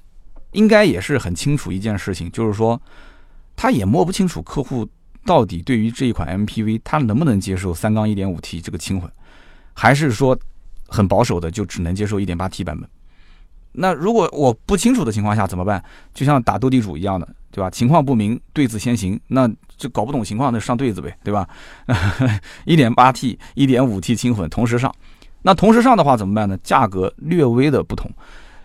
应该也是很清楚一件事情，就是说，他也摸不清楚客户到底对于这一款 MPV，他能不能接受三缸 1.5T 这个轻混，还是说很保守的就只能接受 1.8T 版本。那如果我不清楚的情况下怎么办？就像打斗地主一样的，对吧？情况不明，对子先行，那就搞不懂情况，那上对子呗，对吧 <laughs> 一点八 T、一点五 T 轻混同时上，那同时上的话怎么办呢？价格略微的不同，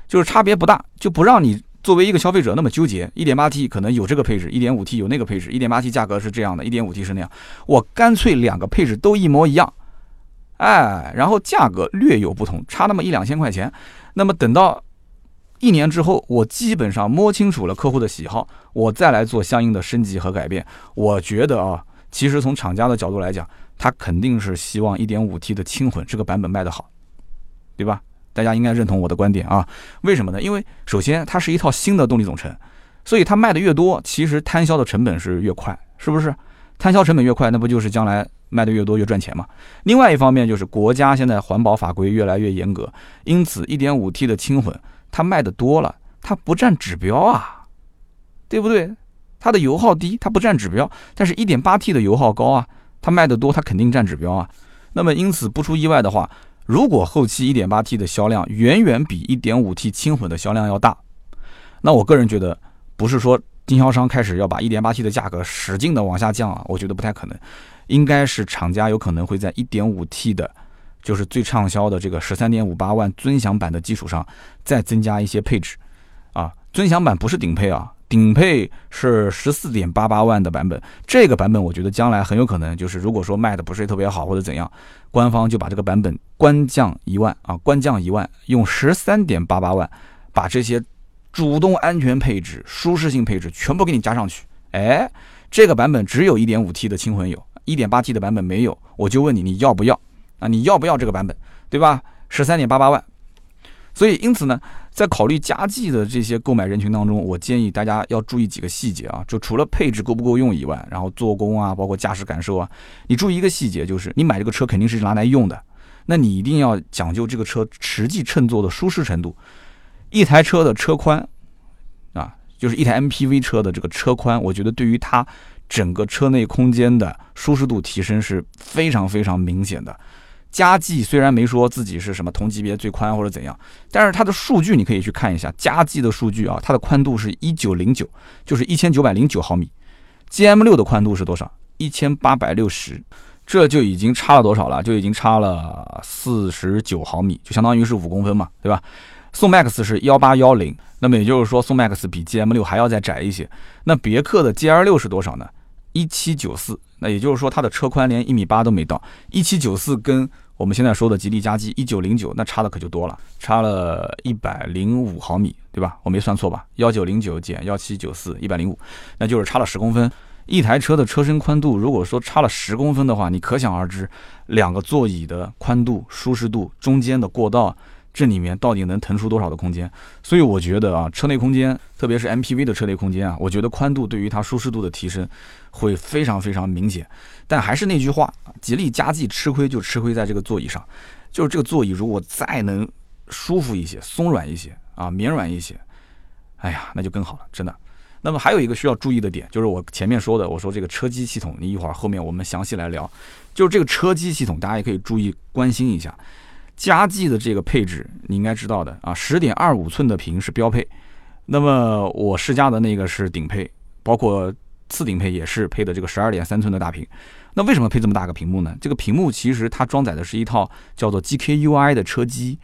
就是差别不大，就不让你作为一个消费者那么纠结。一点八 T 可能有这个配置一点五 T 有那个配置一点八 T 价格是这样的一点五 T 是那样，我干脆两个配置都一模一样，哎，然后价格略有不同，差那么一两千块钱，那么等到。一年之后，我基本上摸清楚了客户的喜好，我再来做相应的升级和改变。我觉得啊，其实从厂家的角度来讲，他肯定是希望 1.5T 的轻混这个版本卖得好，对吧？大家应该认同我的观点啊。为什么呢？因为首先它是一套新的动力总成，所以它卖的越多，其实摊销的成本是越快，是不是？摊销成本越快，那不就是将来卖的越多越赚钱吗？另外一方面就是国家现在环保法规越来越严格，因此 1.5T 的轻混。它卖的多了，它不占指标啊，对不对？它的油耗低，它不占指标。但是 1.8T 的油耗高啊，它卖的多，它肯定占指标啊。那么因此不出意外的话，如果后期 1.8T 的销量远远比 1.5T 轻混的销量要大，那我个人觉得不是说经销商开始要把 1.8T 的价格使劲的往下降啊，我觉得不太可能，应该是厂家有可能会在 1.5T 的。就是最畅销的这个十三点五八万尊享版的基础上，再增加一些配置，啊，尊享版不是顶配啊，顶配是十四点八八万的版本。这个版本我觉得将来很有可能就是，如果说卖的不是特别好或者怎样，官方就把这个版本官降一万啊，官降一万，用十三点八八万把这些主动安全配置、舒适性配置全部给你加上去。哎，这个版本只有一点五 T 的轻混有，一点八 T 的版本没有，我就问你，你要不要？啊，你要不要这个版本，对吧？十三点八八万，所以因此呢，在考虑加计的这些购买人群当中，我建议大家要注意几个细节啊，就除了配置够不够用以外，然后做工啊，包括驾驶感受啊，你注意一个细节，就是你买这个车肯定是拿来用的，那你一定要讲究这个车实际乘坐的舒适程度。一台车的车宽啊，就是一台 MPV 车的这个车宽，我觉得对于它整个车内空间的舒适度提升是非常非常明显的。佳绩虽然没说自己是什么同级别最宽或者怎样，但是它的数据你可以去看一下。佳绩的数据啊，它的宽度是一九零九，就是一千九百零九毫米。GM 六的宽度是多少？一千八百六十，这就已经差了多少了？就已经差了四十九毫米，就相当于是五公分嘛，对吧？宋 MAX 是幺八幺零，那么也就是说宋 MAX 比 GM 六还要再窄一些。那别克的 GL 六是多少呢？一七九四，那也就是说它的车宽连一米八都没到。一七九四跟我们现在说的吉利嘉际一九零九，那差的可就多了，差了一百零五毫米，对吧？我没算错吧？幺九零九减幺七九四，一百零五，那就是差了十公分。一台车的车身宽度，如果说差了十公分的话，你可想而知，两个座椅的宽度、舒适度、中间的过道。这里面到底能腾出多少的空间？所以我觉得啊，车内空间，特别是 MPV 的车内空间啊，我觉得宽度对于它舒适度的提升会非常非常明显。但还是那句话，吉利嘉际吃亏就吃亏在这个座椅上，就是这个座椅如果再能舒服一些、松软一些啊、绵软一些，哎呀，那就更好了，真的。那么还有一个需要注意的点，就是我前面说的，我说这个车机系统，你一会儿后面我们详细来聊，就是这个车机系统，大家也可以注意关心一下。佳绩的这个配置你应该知道的啊，十点二五寸的屏是标配，那么我试驾的那个是顶配，包括次顶配也是配的这个十二点三寸的大屏。那为什么配这么大个屏幕呢？这个屏幕其实它装载的是一套叫做 GKUI 的车机。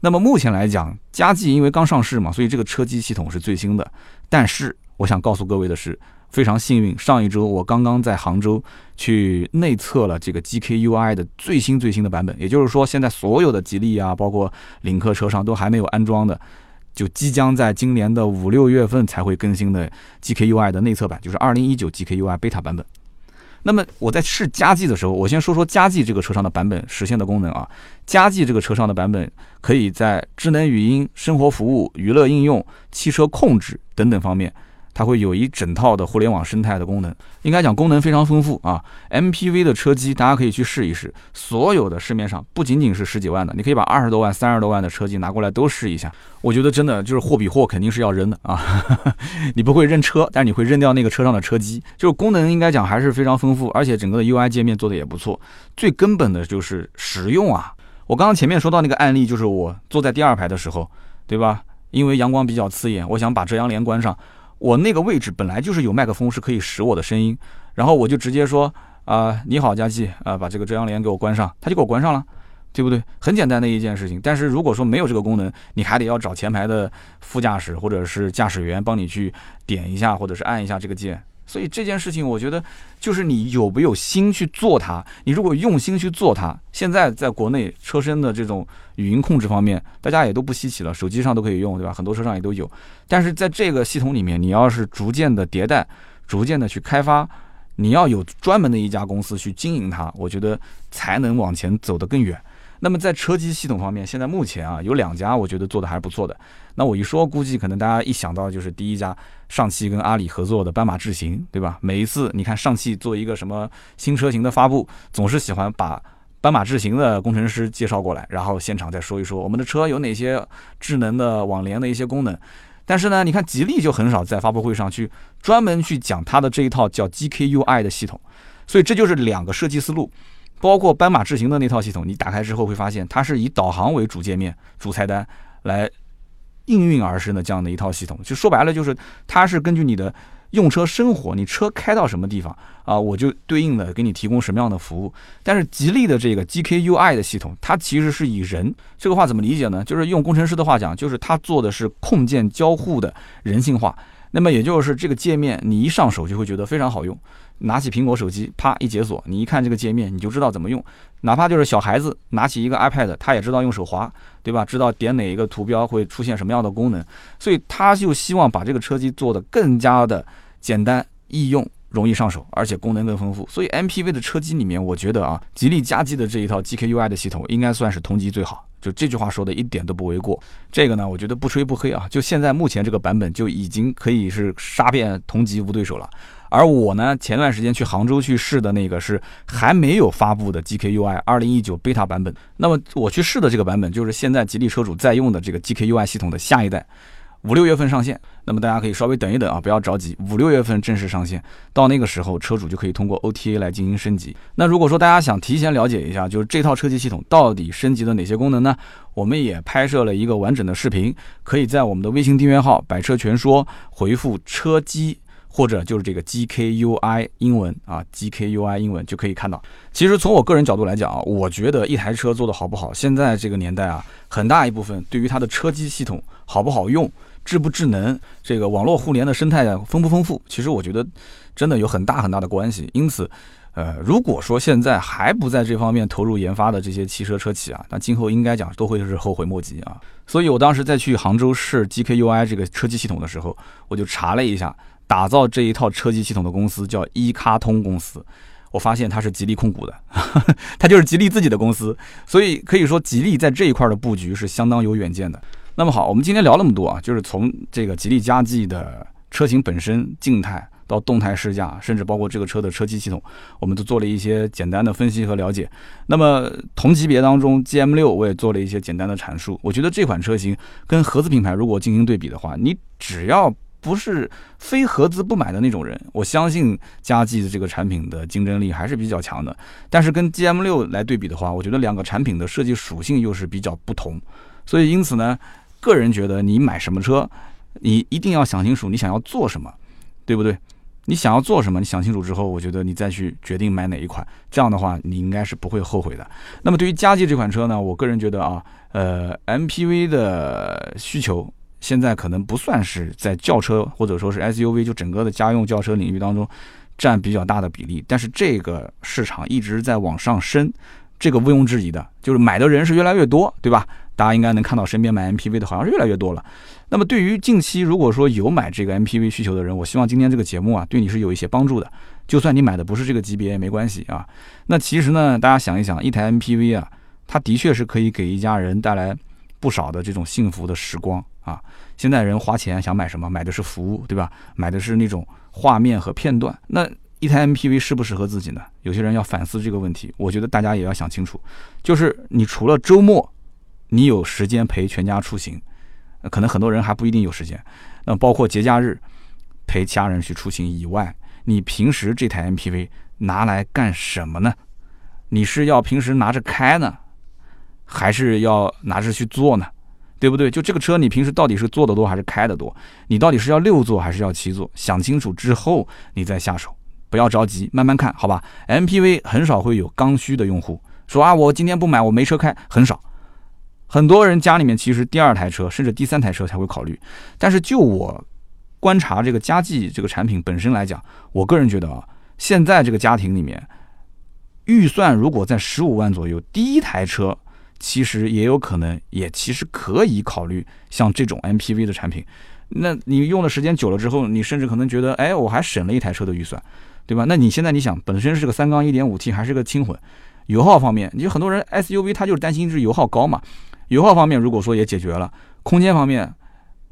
那么目前来讲，佳绩因为刚上市嘛，所以这个车机系统是最新的。但是我想告诉各位的是。非常幸运，上一周我刚刚在杭州去内测了这个 GKUI 的最新最新的版本，也就是说，现在所有的吉利啊，包括领克车上都还没有安装的，就即将在今年的五六月份才会更新的 GKUI 的内测版，就是二零一九 GKUI beta 版本。那么我在试佳绩的时候，我先说说佳绩这个车上的版本实现的功能啊。佳绩这个车上的版本可以在智能语音、生活服务、娱乐应用、汽车控制等等方面。它会有一整套的互联网生态的功能，应该讲功能非常丰富啊。MPV 的车机大家可以去试一试，所有的市面上不仅仅是十几万的，你可以把二十多万、三十多万的车机拿过来都试一下。我觉得真的就是货比货，肯定是要扔的啊。<laughs> 你不会扔车，但是你会扔掉那个车上的车机。就是功能应该讲还是非常丰富，而且整个的 UI 界面做的也不错。最根本的就是实用啊。我刚刚前面说到那个案例，就是我坐在第二排的时候，对吧？因为阳光比较刺眼，我想把遮阳帘关上。我那个位置本来就是有麦克风，是可以使我的声音，然后我就直接说啊，你好，佳琪啊，把这个遮阳帘给我关上，他就给我关上了，对不对？很简单的一件事情。但是如果说没有这个功能，你还得要找前排的副驾驶或者是驾驶员帮你去点一下，或者是按一下这个键。所以这件事情，我觉得就是你有没有心去做它。你如果用心去做它，现在在国内车身的这种语音控制方面，大家也都不稀奇了，手机上都可以用，对吧？很多车上也都有。但是在这个系统里面，你要是逐渐的迭代，逐渐的去开发，你要有专门的一家公司去经营它，我觉得才能往前走得更远。那么在车机系统方面，现在目前啊有两家，我觉得做的还是不错的。那我一说，估计可能大家一想到就是第一家上汽跟阿里合作的斑马智行，对吧？每一次你看上汽做一个什么新车型的发布，总是喜欢把斑马智行的工程师介绍过来，然后现场再说一说我们的车有哪些智能的网联的一些功能。但是呢，你看吉利就很少在发布会上去专门去讲它的这一套叫 GKUI 的系统，所以这就是两个设计思路。包括斑马智行的那套系统，你打开之后会发现，它是以导航为主界面、主菜单来应运而生的这样的一套系统。就说白了，就是它是根据你的用车生活，你车开到什么地方啊，我就对应的给你提供什么样的服务。但是吉利的这个 GKUI 的系统，它其实是以人这个话怎么理解呢？就是用工程师的话讲，就是它做的是控件交互的人性化。那么也就是这个界面，你一上手就会觉得非常好用。拿起苹果手机，啪一解锁，你一看这个界面，你就知道怎么用。哪怕就是小孩子拿起一个 iPad，他也知道用手滑，对吧？知道点哪一个图标会出现什么样的功能。所以他就希望把这个车机做得更加的简单易用、容易上手，而且功能更丰富。所以 MPV 的车机里面，我觉得啊，吉利嘉际的这一套 GKUI 的系统应该算是同级最好。就这句话说的一点都不为过。这个呢，我觉得不吹不黑啊，就现在目前这个版本就已经可以是杀遍同级无对手了。而我呢，前段时间去杭州去试的那个是还没有发布的 GKUI 2019 beta 版本。那么我去试的这个版本就是现在吉利车主在用的这个 GKUI 系统的下一代，五六月份上线。那么大家可以稍微等一等啊，不要着急，五六月份正式上线。到那个时候，车主就可以通过 OTA 来进行升级。那如果说大家想提前了解一下，就是这套车机系统到底升级了哪些功能呢？我们也拍摄了一个完整的视频，可以在我们的微信订阅号“百车全说”回复“车机”。或者就是这个 GKUI 英文啊，GKUI 英文就可以看到。其实从我个人角度来讲啊，我觉得一台车做的好不好，现在这个年代啊，很大一部分对于它的车机系统好不好用、智不智能、这个网络互联的生态丰不丰富，其实我觉得真的有很大很大的关系。因此，呃，如果说现在还不在这方面投入研发的这些汽车车企啊，那今后应该讲都会是后悔莫及啊。所以我当时在去杭州试 GKUI 这个车机系统的时候，我就查了一下。打造这一套车机系统的公司叫一卡通公司，我发现它是吉利控股的，<laughs> 它就是吉利自己的公司，所以可以说吉利在这一块的布局是相当有远见的。那么好，我们今天聊那么多啊，就是从这个吉利嘉际的车型本身静态到动态试驾，甚至包括这个车的车机系统，我们都做了一些简单的分析和了解。那么同级别当中，GM 六我也做了一些简单的阐述。我觉得这款车型跟合资品牌如果进行对比的话，你只要不是非合资不买的那种人，我相信佳绩的这个产品的竞争力还是比较强的。但是跟 GM 六来对比的话，我觉得两个产品的设计属性又是比较不同。所以因此呢，个人觉得你买什么车，你一定要想清楚你想要做什么，对不对？你想要做什么，你想清楚之后，我觉得你再去决定买哪一款，这样的话你应该是不会后悔的。那么对于佳绩这款车呢，我个人觉得啊，呃，MPV 的需求。现在可能不算是在轿车或者说是 SUV 就整个的家用轿车领域当中占比较大的比例，但是这个市场一直在往上升，这个毋庸置疑的，就是买的人是越来越多，对吧？大家应该能看到身边买 MPV 的好像是越来越多了。那么对于近期如果说有买这个 MPV 需求的人，我希望今天这个节目啊对你是有一些帮助的。就算你买的不是这个级别也没关系啊。那其实呢，大家想一想，一台 MPV 啊，它的确是可以给一家人带来不少的这种幸福的时光。啊。现在人花钱想买什么？买的是服务，对吧？买的是那种画面和片段。那一台 MPV 适不适合自己呢？有些人要反思这个问题。我觉得大家也要想清楚，就是你除了周末，你有时间陪全家出行，可能很多人还不一定有时间。那包括节假日陪家人去出行以外，你平时这台 MPV 拿来干什么呢？你是要平时拿着开呢，还是要拿着去坐呢？对不对？就这个车，你平时到底是坐的多还是开的多？你到底是要六座还是要七座？想清楚之后你再下手，不要着急，慢慢看好吧。MPV 很少会有刚需的用户说啊，我今天不买，我没车开，很少。很多人家里面其实第二台车甚至第三台车才会考虑。但是就我观察这个佳绩这个产品本身来讲，我个人觉得啊，现在这个家庭里面。预算如果在十五万左右，第一台车其实也有可能，也其实可以考虑像这种 MPV 的产品。那你用的时间久了之后，你甚至可能觉得，哎，我还省了一台车的预算，对吧？那你现在你想，本身是个三缸一点五 T，还是个轻混，油耗方面，你很多人 SUV 它就是担心是油耗高嘛。油耗方面如果说也解决了，空间方面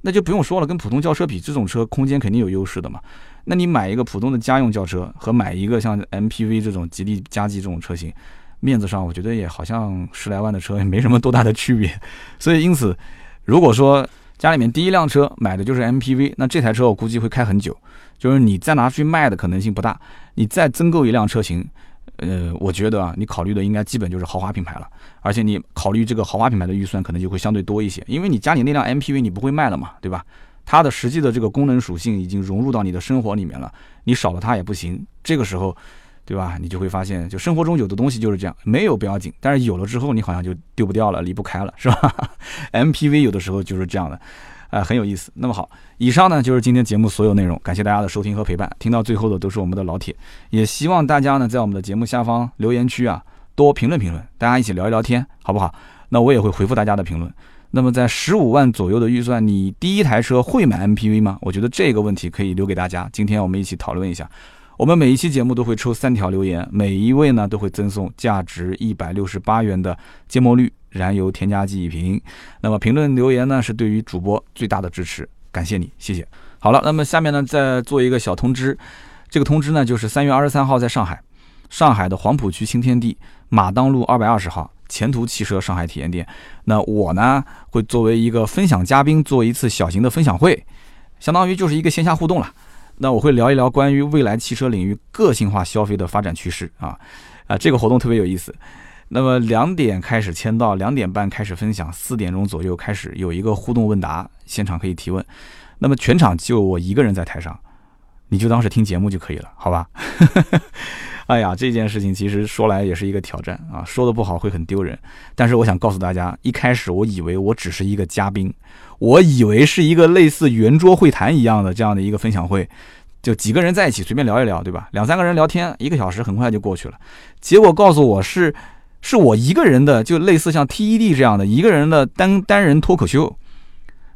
那就不用说了，跟普通轿车比，这种车空间肯定有优势的嘛。那你买一个普通的家用轿车和买一个像 MPV 这种吉利嘉际这种车型，面子上我觉得也好像十来万的车也没什么多大的区别。<laughs> 所以因此，如果说家里面第一辆车买的就是 MPV，那这台车我估计会开很久，就是你再拿去卖的可能性不大。你再增购一辆车型，呃，我觉得啊，你考虑的应该基本就是豪华品牌了。而且你考虑这个豪华品牌的预算可能就会相对多一些，因为你家里那辆 MPV 你不会卖了嘛，对吧？它的实际的这个功能属性已经融入到你的生活里面了，你少了它也不行。这个时候，对吧？你就会发现，就生活中有的东西就是这样，没有不要紧，但是有了之后，你好像就丢不掉了，离不开了，是吧？<laughs> MPV 有的时候就是这样的，啊，很有意思。那么好，以上呢就是今天节目所有内容，感谢大家的收听和陪伴。听到最后的都是我们的老铁，也希望大家呢在我们的节目下方留言区啊多评论评论，大家一起聊一聊天，好不好？那我也会回复大家的评论。那么在十五万左右的预算，你第一台车会买 MPV 吗？我觉得这个问题可以留给大家。今天我们一起讨论一下。我们每一期节目都会抽三条留言，每一位呢都会赠送价值一百六十八元的芥末绿燃油添加剂一瓶。那么评论留言呢是对于主播最大的支持，感谢你，谢谢。好了，那么下面呢再做一个小通知，这个通知呢就是三月二十三号在上海，上海的黄浦区新天地马当路二百二十号。前途汽车上海体验店，那我呢会作为一个分享嘉宾做一次小型的分享会，相当于就是一个线下互动了。那我会聊一聊关于未来汽车领域个性化消费的发展趋势啊啊，这个活动特别有意思。那么两点开始签到，两点半开始分享，四点钟左右开始有一个互动问答，现场可以提问。那么全场就我一个人在台上，你就当是听节目就可以了，好吧？哎呀，这件事情其实说来也是一个挑战啊，说的不好会很丢人。但是我想告诉大家，一开始我以为我只是一个嘉宾，我以为是一个类似圆桌会谈一样的这样的一个分享会，就几个人在一起随便聊一聊，对吧？两三个人聊天，一个小时很快就过去了。结果告诉我是，是我一个人的，就类似像 TED 这样的一个人的单单人脱口秀。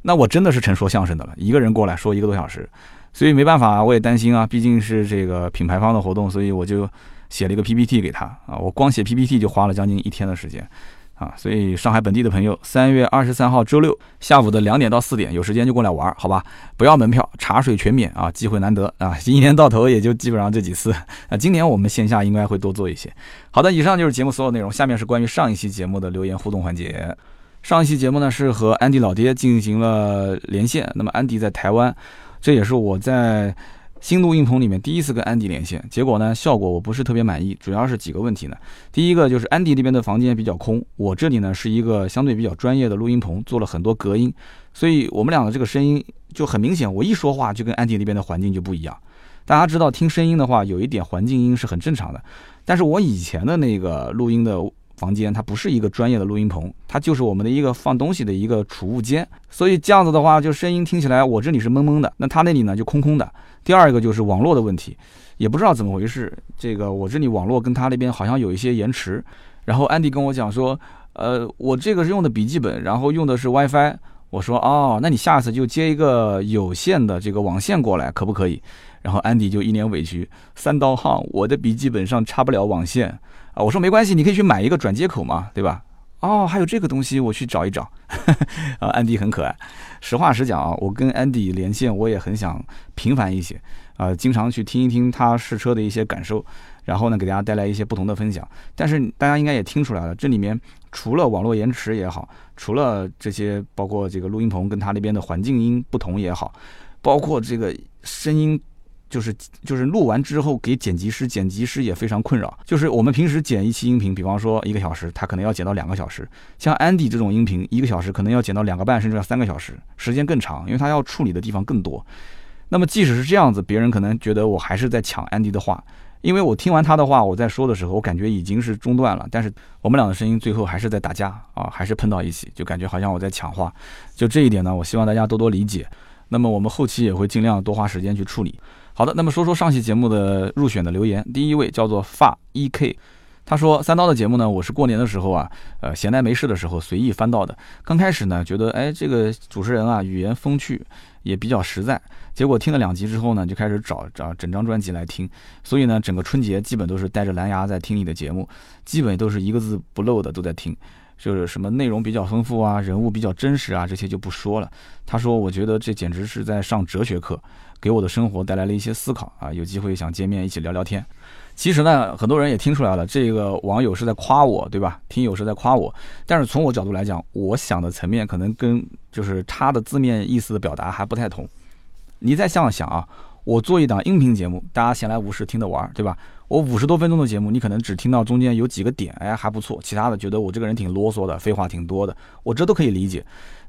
那我真的是成说相声的了，一个人过来说一个多小时。所以没办法，我也担心啊，毕竟是这个品牌方的活动，所以我就写了一个 PPT 给他啊。我光写 PPT 就花了将近一天的时间啊。所以上海本地的朋友，三月二十三号周六下午的两点到四点，有时间就过来玩，好吧？不要门票，茶水全免啊，机会难得啊！一年到头也就基本上这几次 <laughs> 啊。今年我们线下应该会多做一些。好的，以上就是节目所有内容，下面是关于上一期节目的留言互动环节。上一期节目呢是和安迪老爹进行了连线，那么安迪在台湾。这也是我在新录音棚里面第一次跟安迪连线，结果呢，效果我不是特别满意，主要是几个问题呢。第一个就是安迪那边的房间比较空，我这里呢是一个相对比较专业的录音棚，做了很多隔音，所以我们俩的这个声音就很明显，我一说话就跟安迪那边的环境就不一样。大家知道听声音的话，有一点环境音是很正常的，但是我以前的那个录音的。房间它不是一个专业的录音棚，它就是我们的一个放东西的一个储物间，所以这样子的话，就声音听起来我这里是闷闷的，那他那里呢就空空的。第二个就是网络的问题，也不知道怎么回事，这个我这里网络跟他那边好像有一些延迟。然后安迪跟我讲说，呃，我这个是用的笔记本，然后用的是 WiFi。我说哦，那你下次就接一个有线的这个网线过来，可不可以？然后安迪就一脸委屈，三刀号，我的笔记本上插不了网线。啊，我说没关系，你可以去买一个转接口嘛，对吧？哦，还有这个东西，我去找一找。<laughs> 啊，安迪很可爱。实话实讲啊，我跟安迪连线，我也很想频繁一些啊，经常去听一听他试车的一些感受，然后呢，给大家带来一些不同的分享。但是大家应该也听出来了，这里面除了网络延迟也好，除了这些包括这个录音棚跟他那边的环境音不同也好，包括这个声音。就是就是录完之后给剪辑师，剪辑师也非常困扰。就是我们平时剪一期音频，比方说一个小时，他可能要剪到两个小时。像安迪这种音频，一个小时可能要剪到两个半，甚至要三个小时，时间更长，因为他要处理的地方更多。那么即使是这样子，别人可能觉得我还是在抢安迪的话，因为我听完他的话，我在说的时候，我感觉已经是中断了，但是我们俩的声音最后还是在打架啊，还是碰到一起，就感觉好像我在抢话。就这一点呢，我希望大家多多理解。那么我们后期也会尽量多花时间去处理。好的，那么说说上期节目的入选的留言。第一位叫做发一 k，他说三刀的节目呢，我是过年的时候啊，呃，闲来没事的时候随意翻到的。刚开始呢，觉得哎，这个主持人啊，语言风趣，也比较实在。结果听了两集之后呢，就开始找找整张专辑来听。所以呢，整个春节基本都是带着蓝牙在听你的节目，基本都是一个字不漏的都在听。就是什么内容比较丰富啊，人物比较真实啊，这些就不说了。他说，我觉得这简直是在上哲学课。给我的生活带来了一些思考啊，有机会想见面一起聊聊天。其实呢，很多人也听出来了，这个网友是在夸我，对吧？听友是在夸我。但是从我角度来讲，我想的层面可能跟就是他的字面意思的表达还不太同。你再想想啊，我做一档音频节目，大家闲来无事听着玩，对吧？我五十多分钟的节目，你可能只听到中间有几个点，哎，还不错。其他的觉得我这个人挺啰嗦的，废话挺多的，我这都可以理解。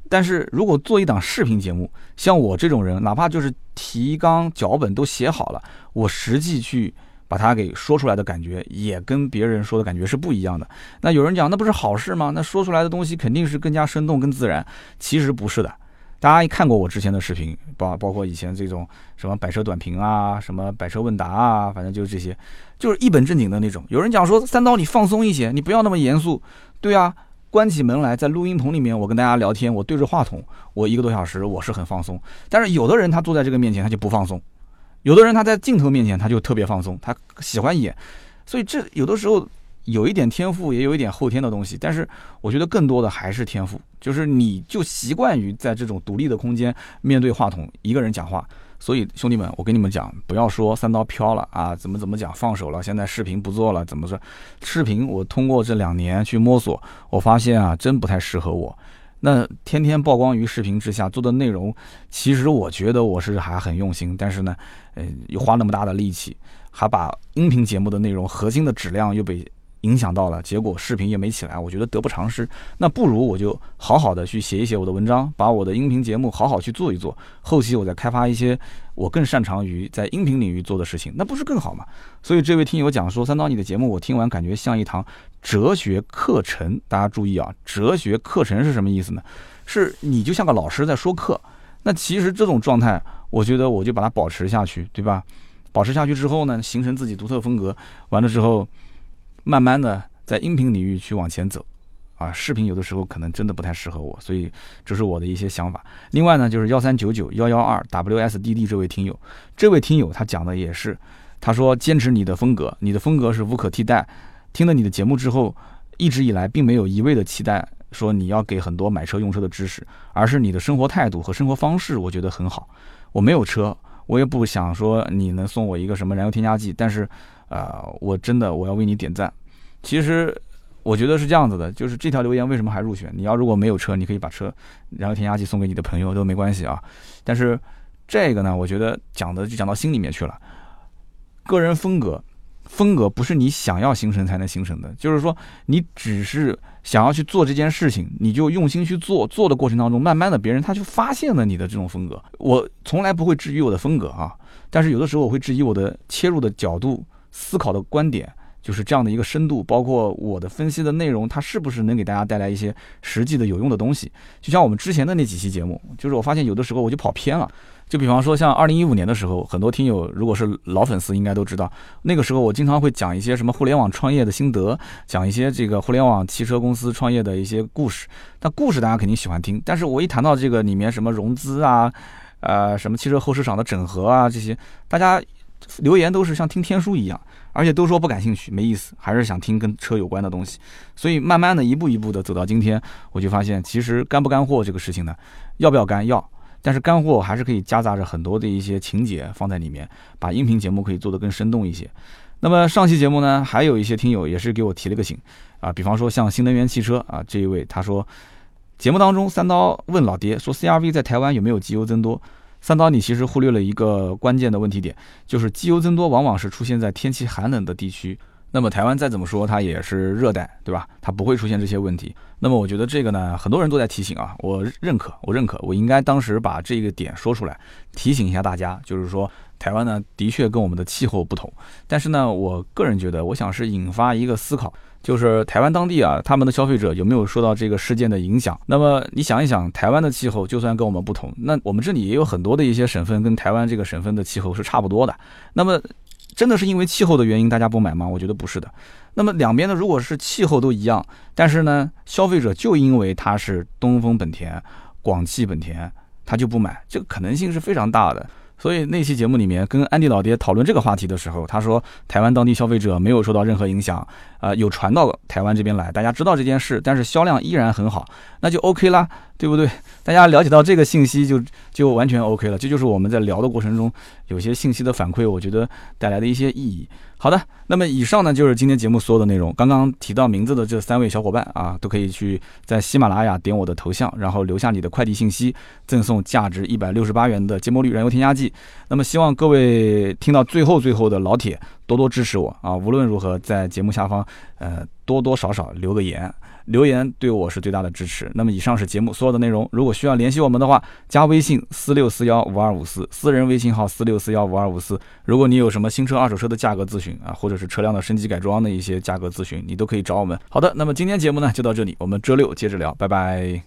但是如果做一档视频节目，像我这种人，哪怕就是提纲脚本都写好了，我实际去把它给说出来的感觉，也跟别人说的感觉是不一样的。那有人讲，那不是好事吗？那说出来的东西肯定是更加生动、更自然。其实不是的。大家看过我之前的视频，包包括以前这种什么百车短评啊，什么百车问答啊，反正就是这些，就是一本正经的那种。有人讲说，三刀你放松一些，你不要那么严肃。对啊。关起门来，在录音棚里面，我跟大家聊天，我对着话筒，我一个多小时，我是很放松。但是有的人他坐在这个面前，他就不放松；有的人他在镜头面前，他就特别放松，他喜欢演。所以这有的时候有一点天赋，也有一点后天的东西。但是我觉得更多的还是天赋，就是你就习惯于在这种独立的空间面对话筒，一个人讲话。所以兄弟们，我跟你们讲，不要说三刀飘了啊，怎么怎么讲放手了，现在视频不做了，怎么说？视频我通过这两年去摸索，我发现啊，真不太适合我。那天天曝光于视频之下做的内容，其实我觉得我是还很用心，但是呢，呃，又花那么大的力气，还把音频节目的内容核心的质量又被。影响到了，结果视频也没起来，我觉得得不偿失。那不如我就好好的去写一写我的文章，把我的音频节目好好去做一做，后期我再开发一些我更擅长于在音频领域做的事情，那不是更好吗？所以这位听友讲说，三刀你的节目我听完感觉像一堂哲学课程。大家注意啊，哲学课程是什么意思呢？是你就像个老师在说课。那其实这种状态，我觉得我就把它保持下去，对吧？保持下去之后呢，形成自己独特风格，完了之后。慢慢的在音频领域去往前走，啊，视频有的时候可能真的不太适合我，所以这是我的一些想法。另外呢，就是幺三九九幺幺二 WSDD 这位听友，这位听友他讲的也是，他说坚持你的风格，你的风格是无可替代。听了你的节目之后，一直以来并没有一味的期待说你要给很多买车用车的知识，而是你的生活态度和生活方式，我觉得很好。我没有车，我也不想说你能送我一个什么燃油添加剂，但是。啊，我真的我要为你点赞。其实我觉得是这样子的，就是这条留言为什么还入选？你要如果没有车，你可以把车然后添加剂送给你的朋友都没关系啊。但是这个呢，我觉得讲的就讲到心里面去了。个人风格，风格不是你想要形成才能形成的，就是说你只是想要去做这件事情，你就用心去做，做的过程当中，慢慢的别人他就发现了你的这种风格。我从来不会质疑我的风格啊，但是有的时候我会质疑我的切入的角度。思考的观点就是这样的一个深度，包括我的分析的内容，它是不是能给大家带来一些实际的有用的东西？就像我们之前的那几期节目，就是我发现有的时候我就跑偏了。就比方说像二零一五年的时候，很多听友如果是老粉丝，应该都知道，那个时候我经常会讲一些什么互联网创业的心得，讲一些这个互联网汽车公司创业的一些故事。但故事大家肯定喜欢听，但是我一谈到这个里面什么融资啊，呃，什么汽车后市场的整合啊这些，大家。留言都是像听天书一样，而且都说不感兴趣，没意思，还是想听跟车有关的东西。所以慢慢的一步一步的走到今天，我就发现其实干不干货这个事情呢，要不要干要，但是干货还是可以夹杂着很多的一些情节放在里面，把音频节目可以做得更生动一些。那么上期节目呢，还有一些听友也是给我提了个醒啊，比方说像新能源汽车啊这一位，他说节目当中三刀问老爹说 CRV 在台湾有没有机油增多？三刀你其实忽略了一个关键的问题点，就是机油增多往往是出现在天气寒冷的地区。那么台湾再怎么说它也是热带，对吧？它不会出现这些问题。那么我觉得这个呢，很多人都在提醒啊，我认可，我认可，我应该当时把这个点说出来，提醒一下大家，就是说台湾呢的确跟我们的气候不同，但是呢，我个人觉得，我想是引发一个思考，就是台湾当地啊，他们的消费者有没有受到这个事件的影响？那么你想一想，台湾的气候就算跟我们不同，那我们这里也有很多的一些省份跟台湾这个省份的气候是差不多的，那么。真的是因为气候的原因，大家不买吗？我觉得不是的。那么两边的如果是气候都一样，但是呢，消费者就因为它是东风本田、广汽本田，他就不买，这个可能性是非常大的。所以那期节目里面跟安迪老爹讨论这个话题的时候，他说台湾当地消费者没有受到任何影响，啊，有传到台湾这边来，大家知道这件事，但是销量依然很好，那就 OK 啦，对不对？大家了解到这个信息就就完全 OK 了，这就是我们在聊的过程中有些信息的反馈，我觉得带来的一些意义。好的，那么以上呢就是今天节目所有的内容。刚刚提到名字的这三位小伙伴啊，都可以去在喜马拉雅点我的头像，然后留下你的快递信息，赠送价值一百六十八元的芥末绿燃油添加剂。那么希望各位听到最后最后的老铁多多支持我啊！无论如何，在节目下方呃多多少少留个言。留言对我是最大的支持。那么以上是节目所有的内容。如果需要联系我们的话，加微信四六四幺五二五四，私人微信号四六四幺五二五四。如果你有什么新车、二手车的价格咨询啊，或者是车辆的升级改装的一些价格咨询，你都可以找我们。好的，那么今天节目呢就到这里，我们周六接着聊，拜拜。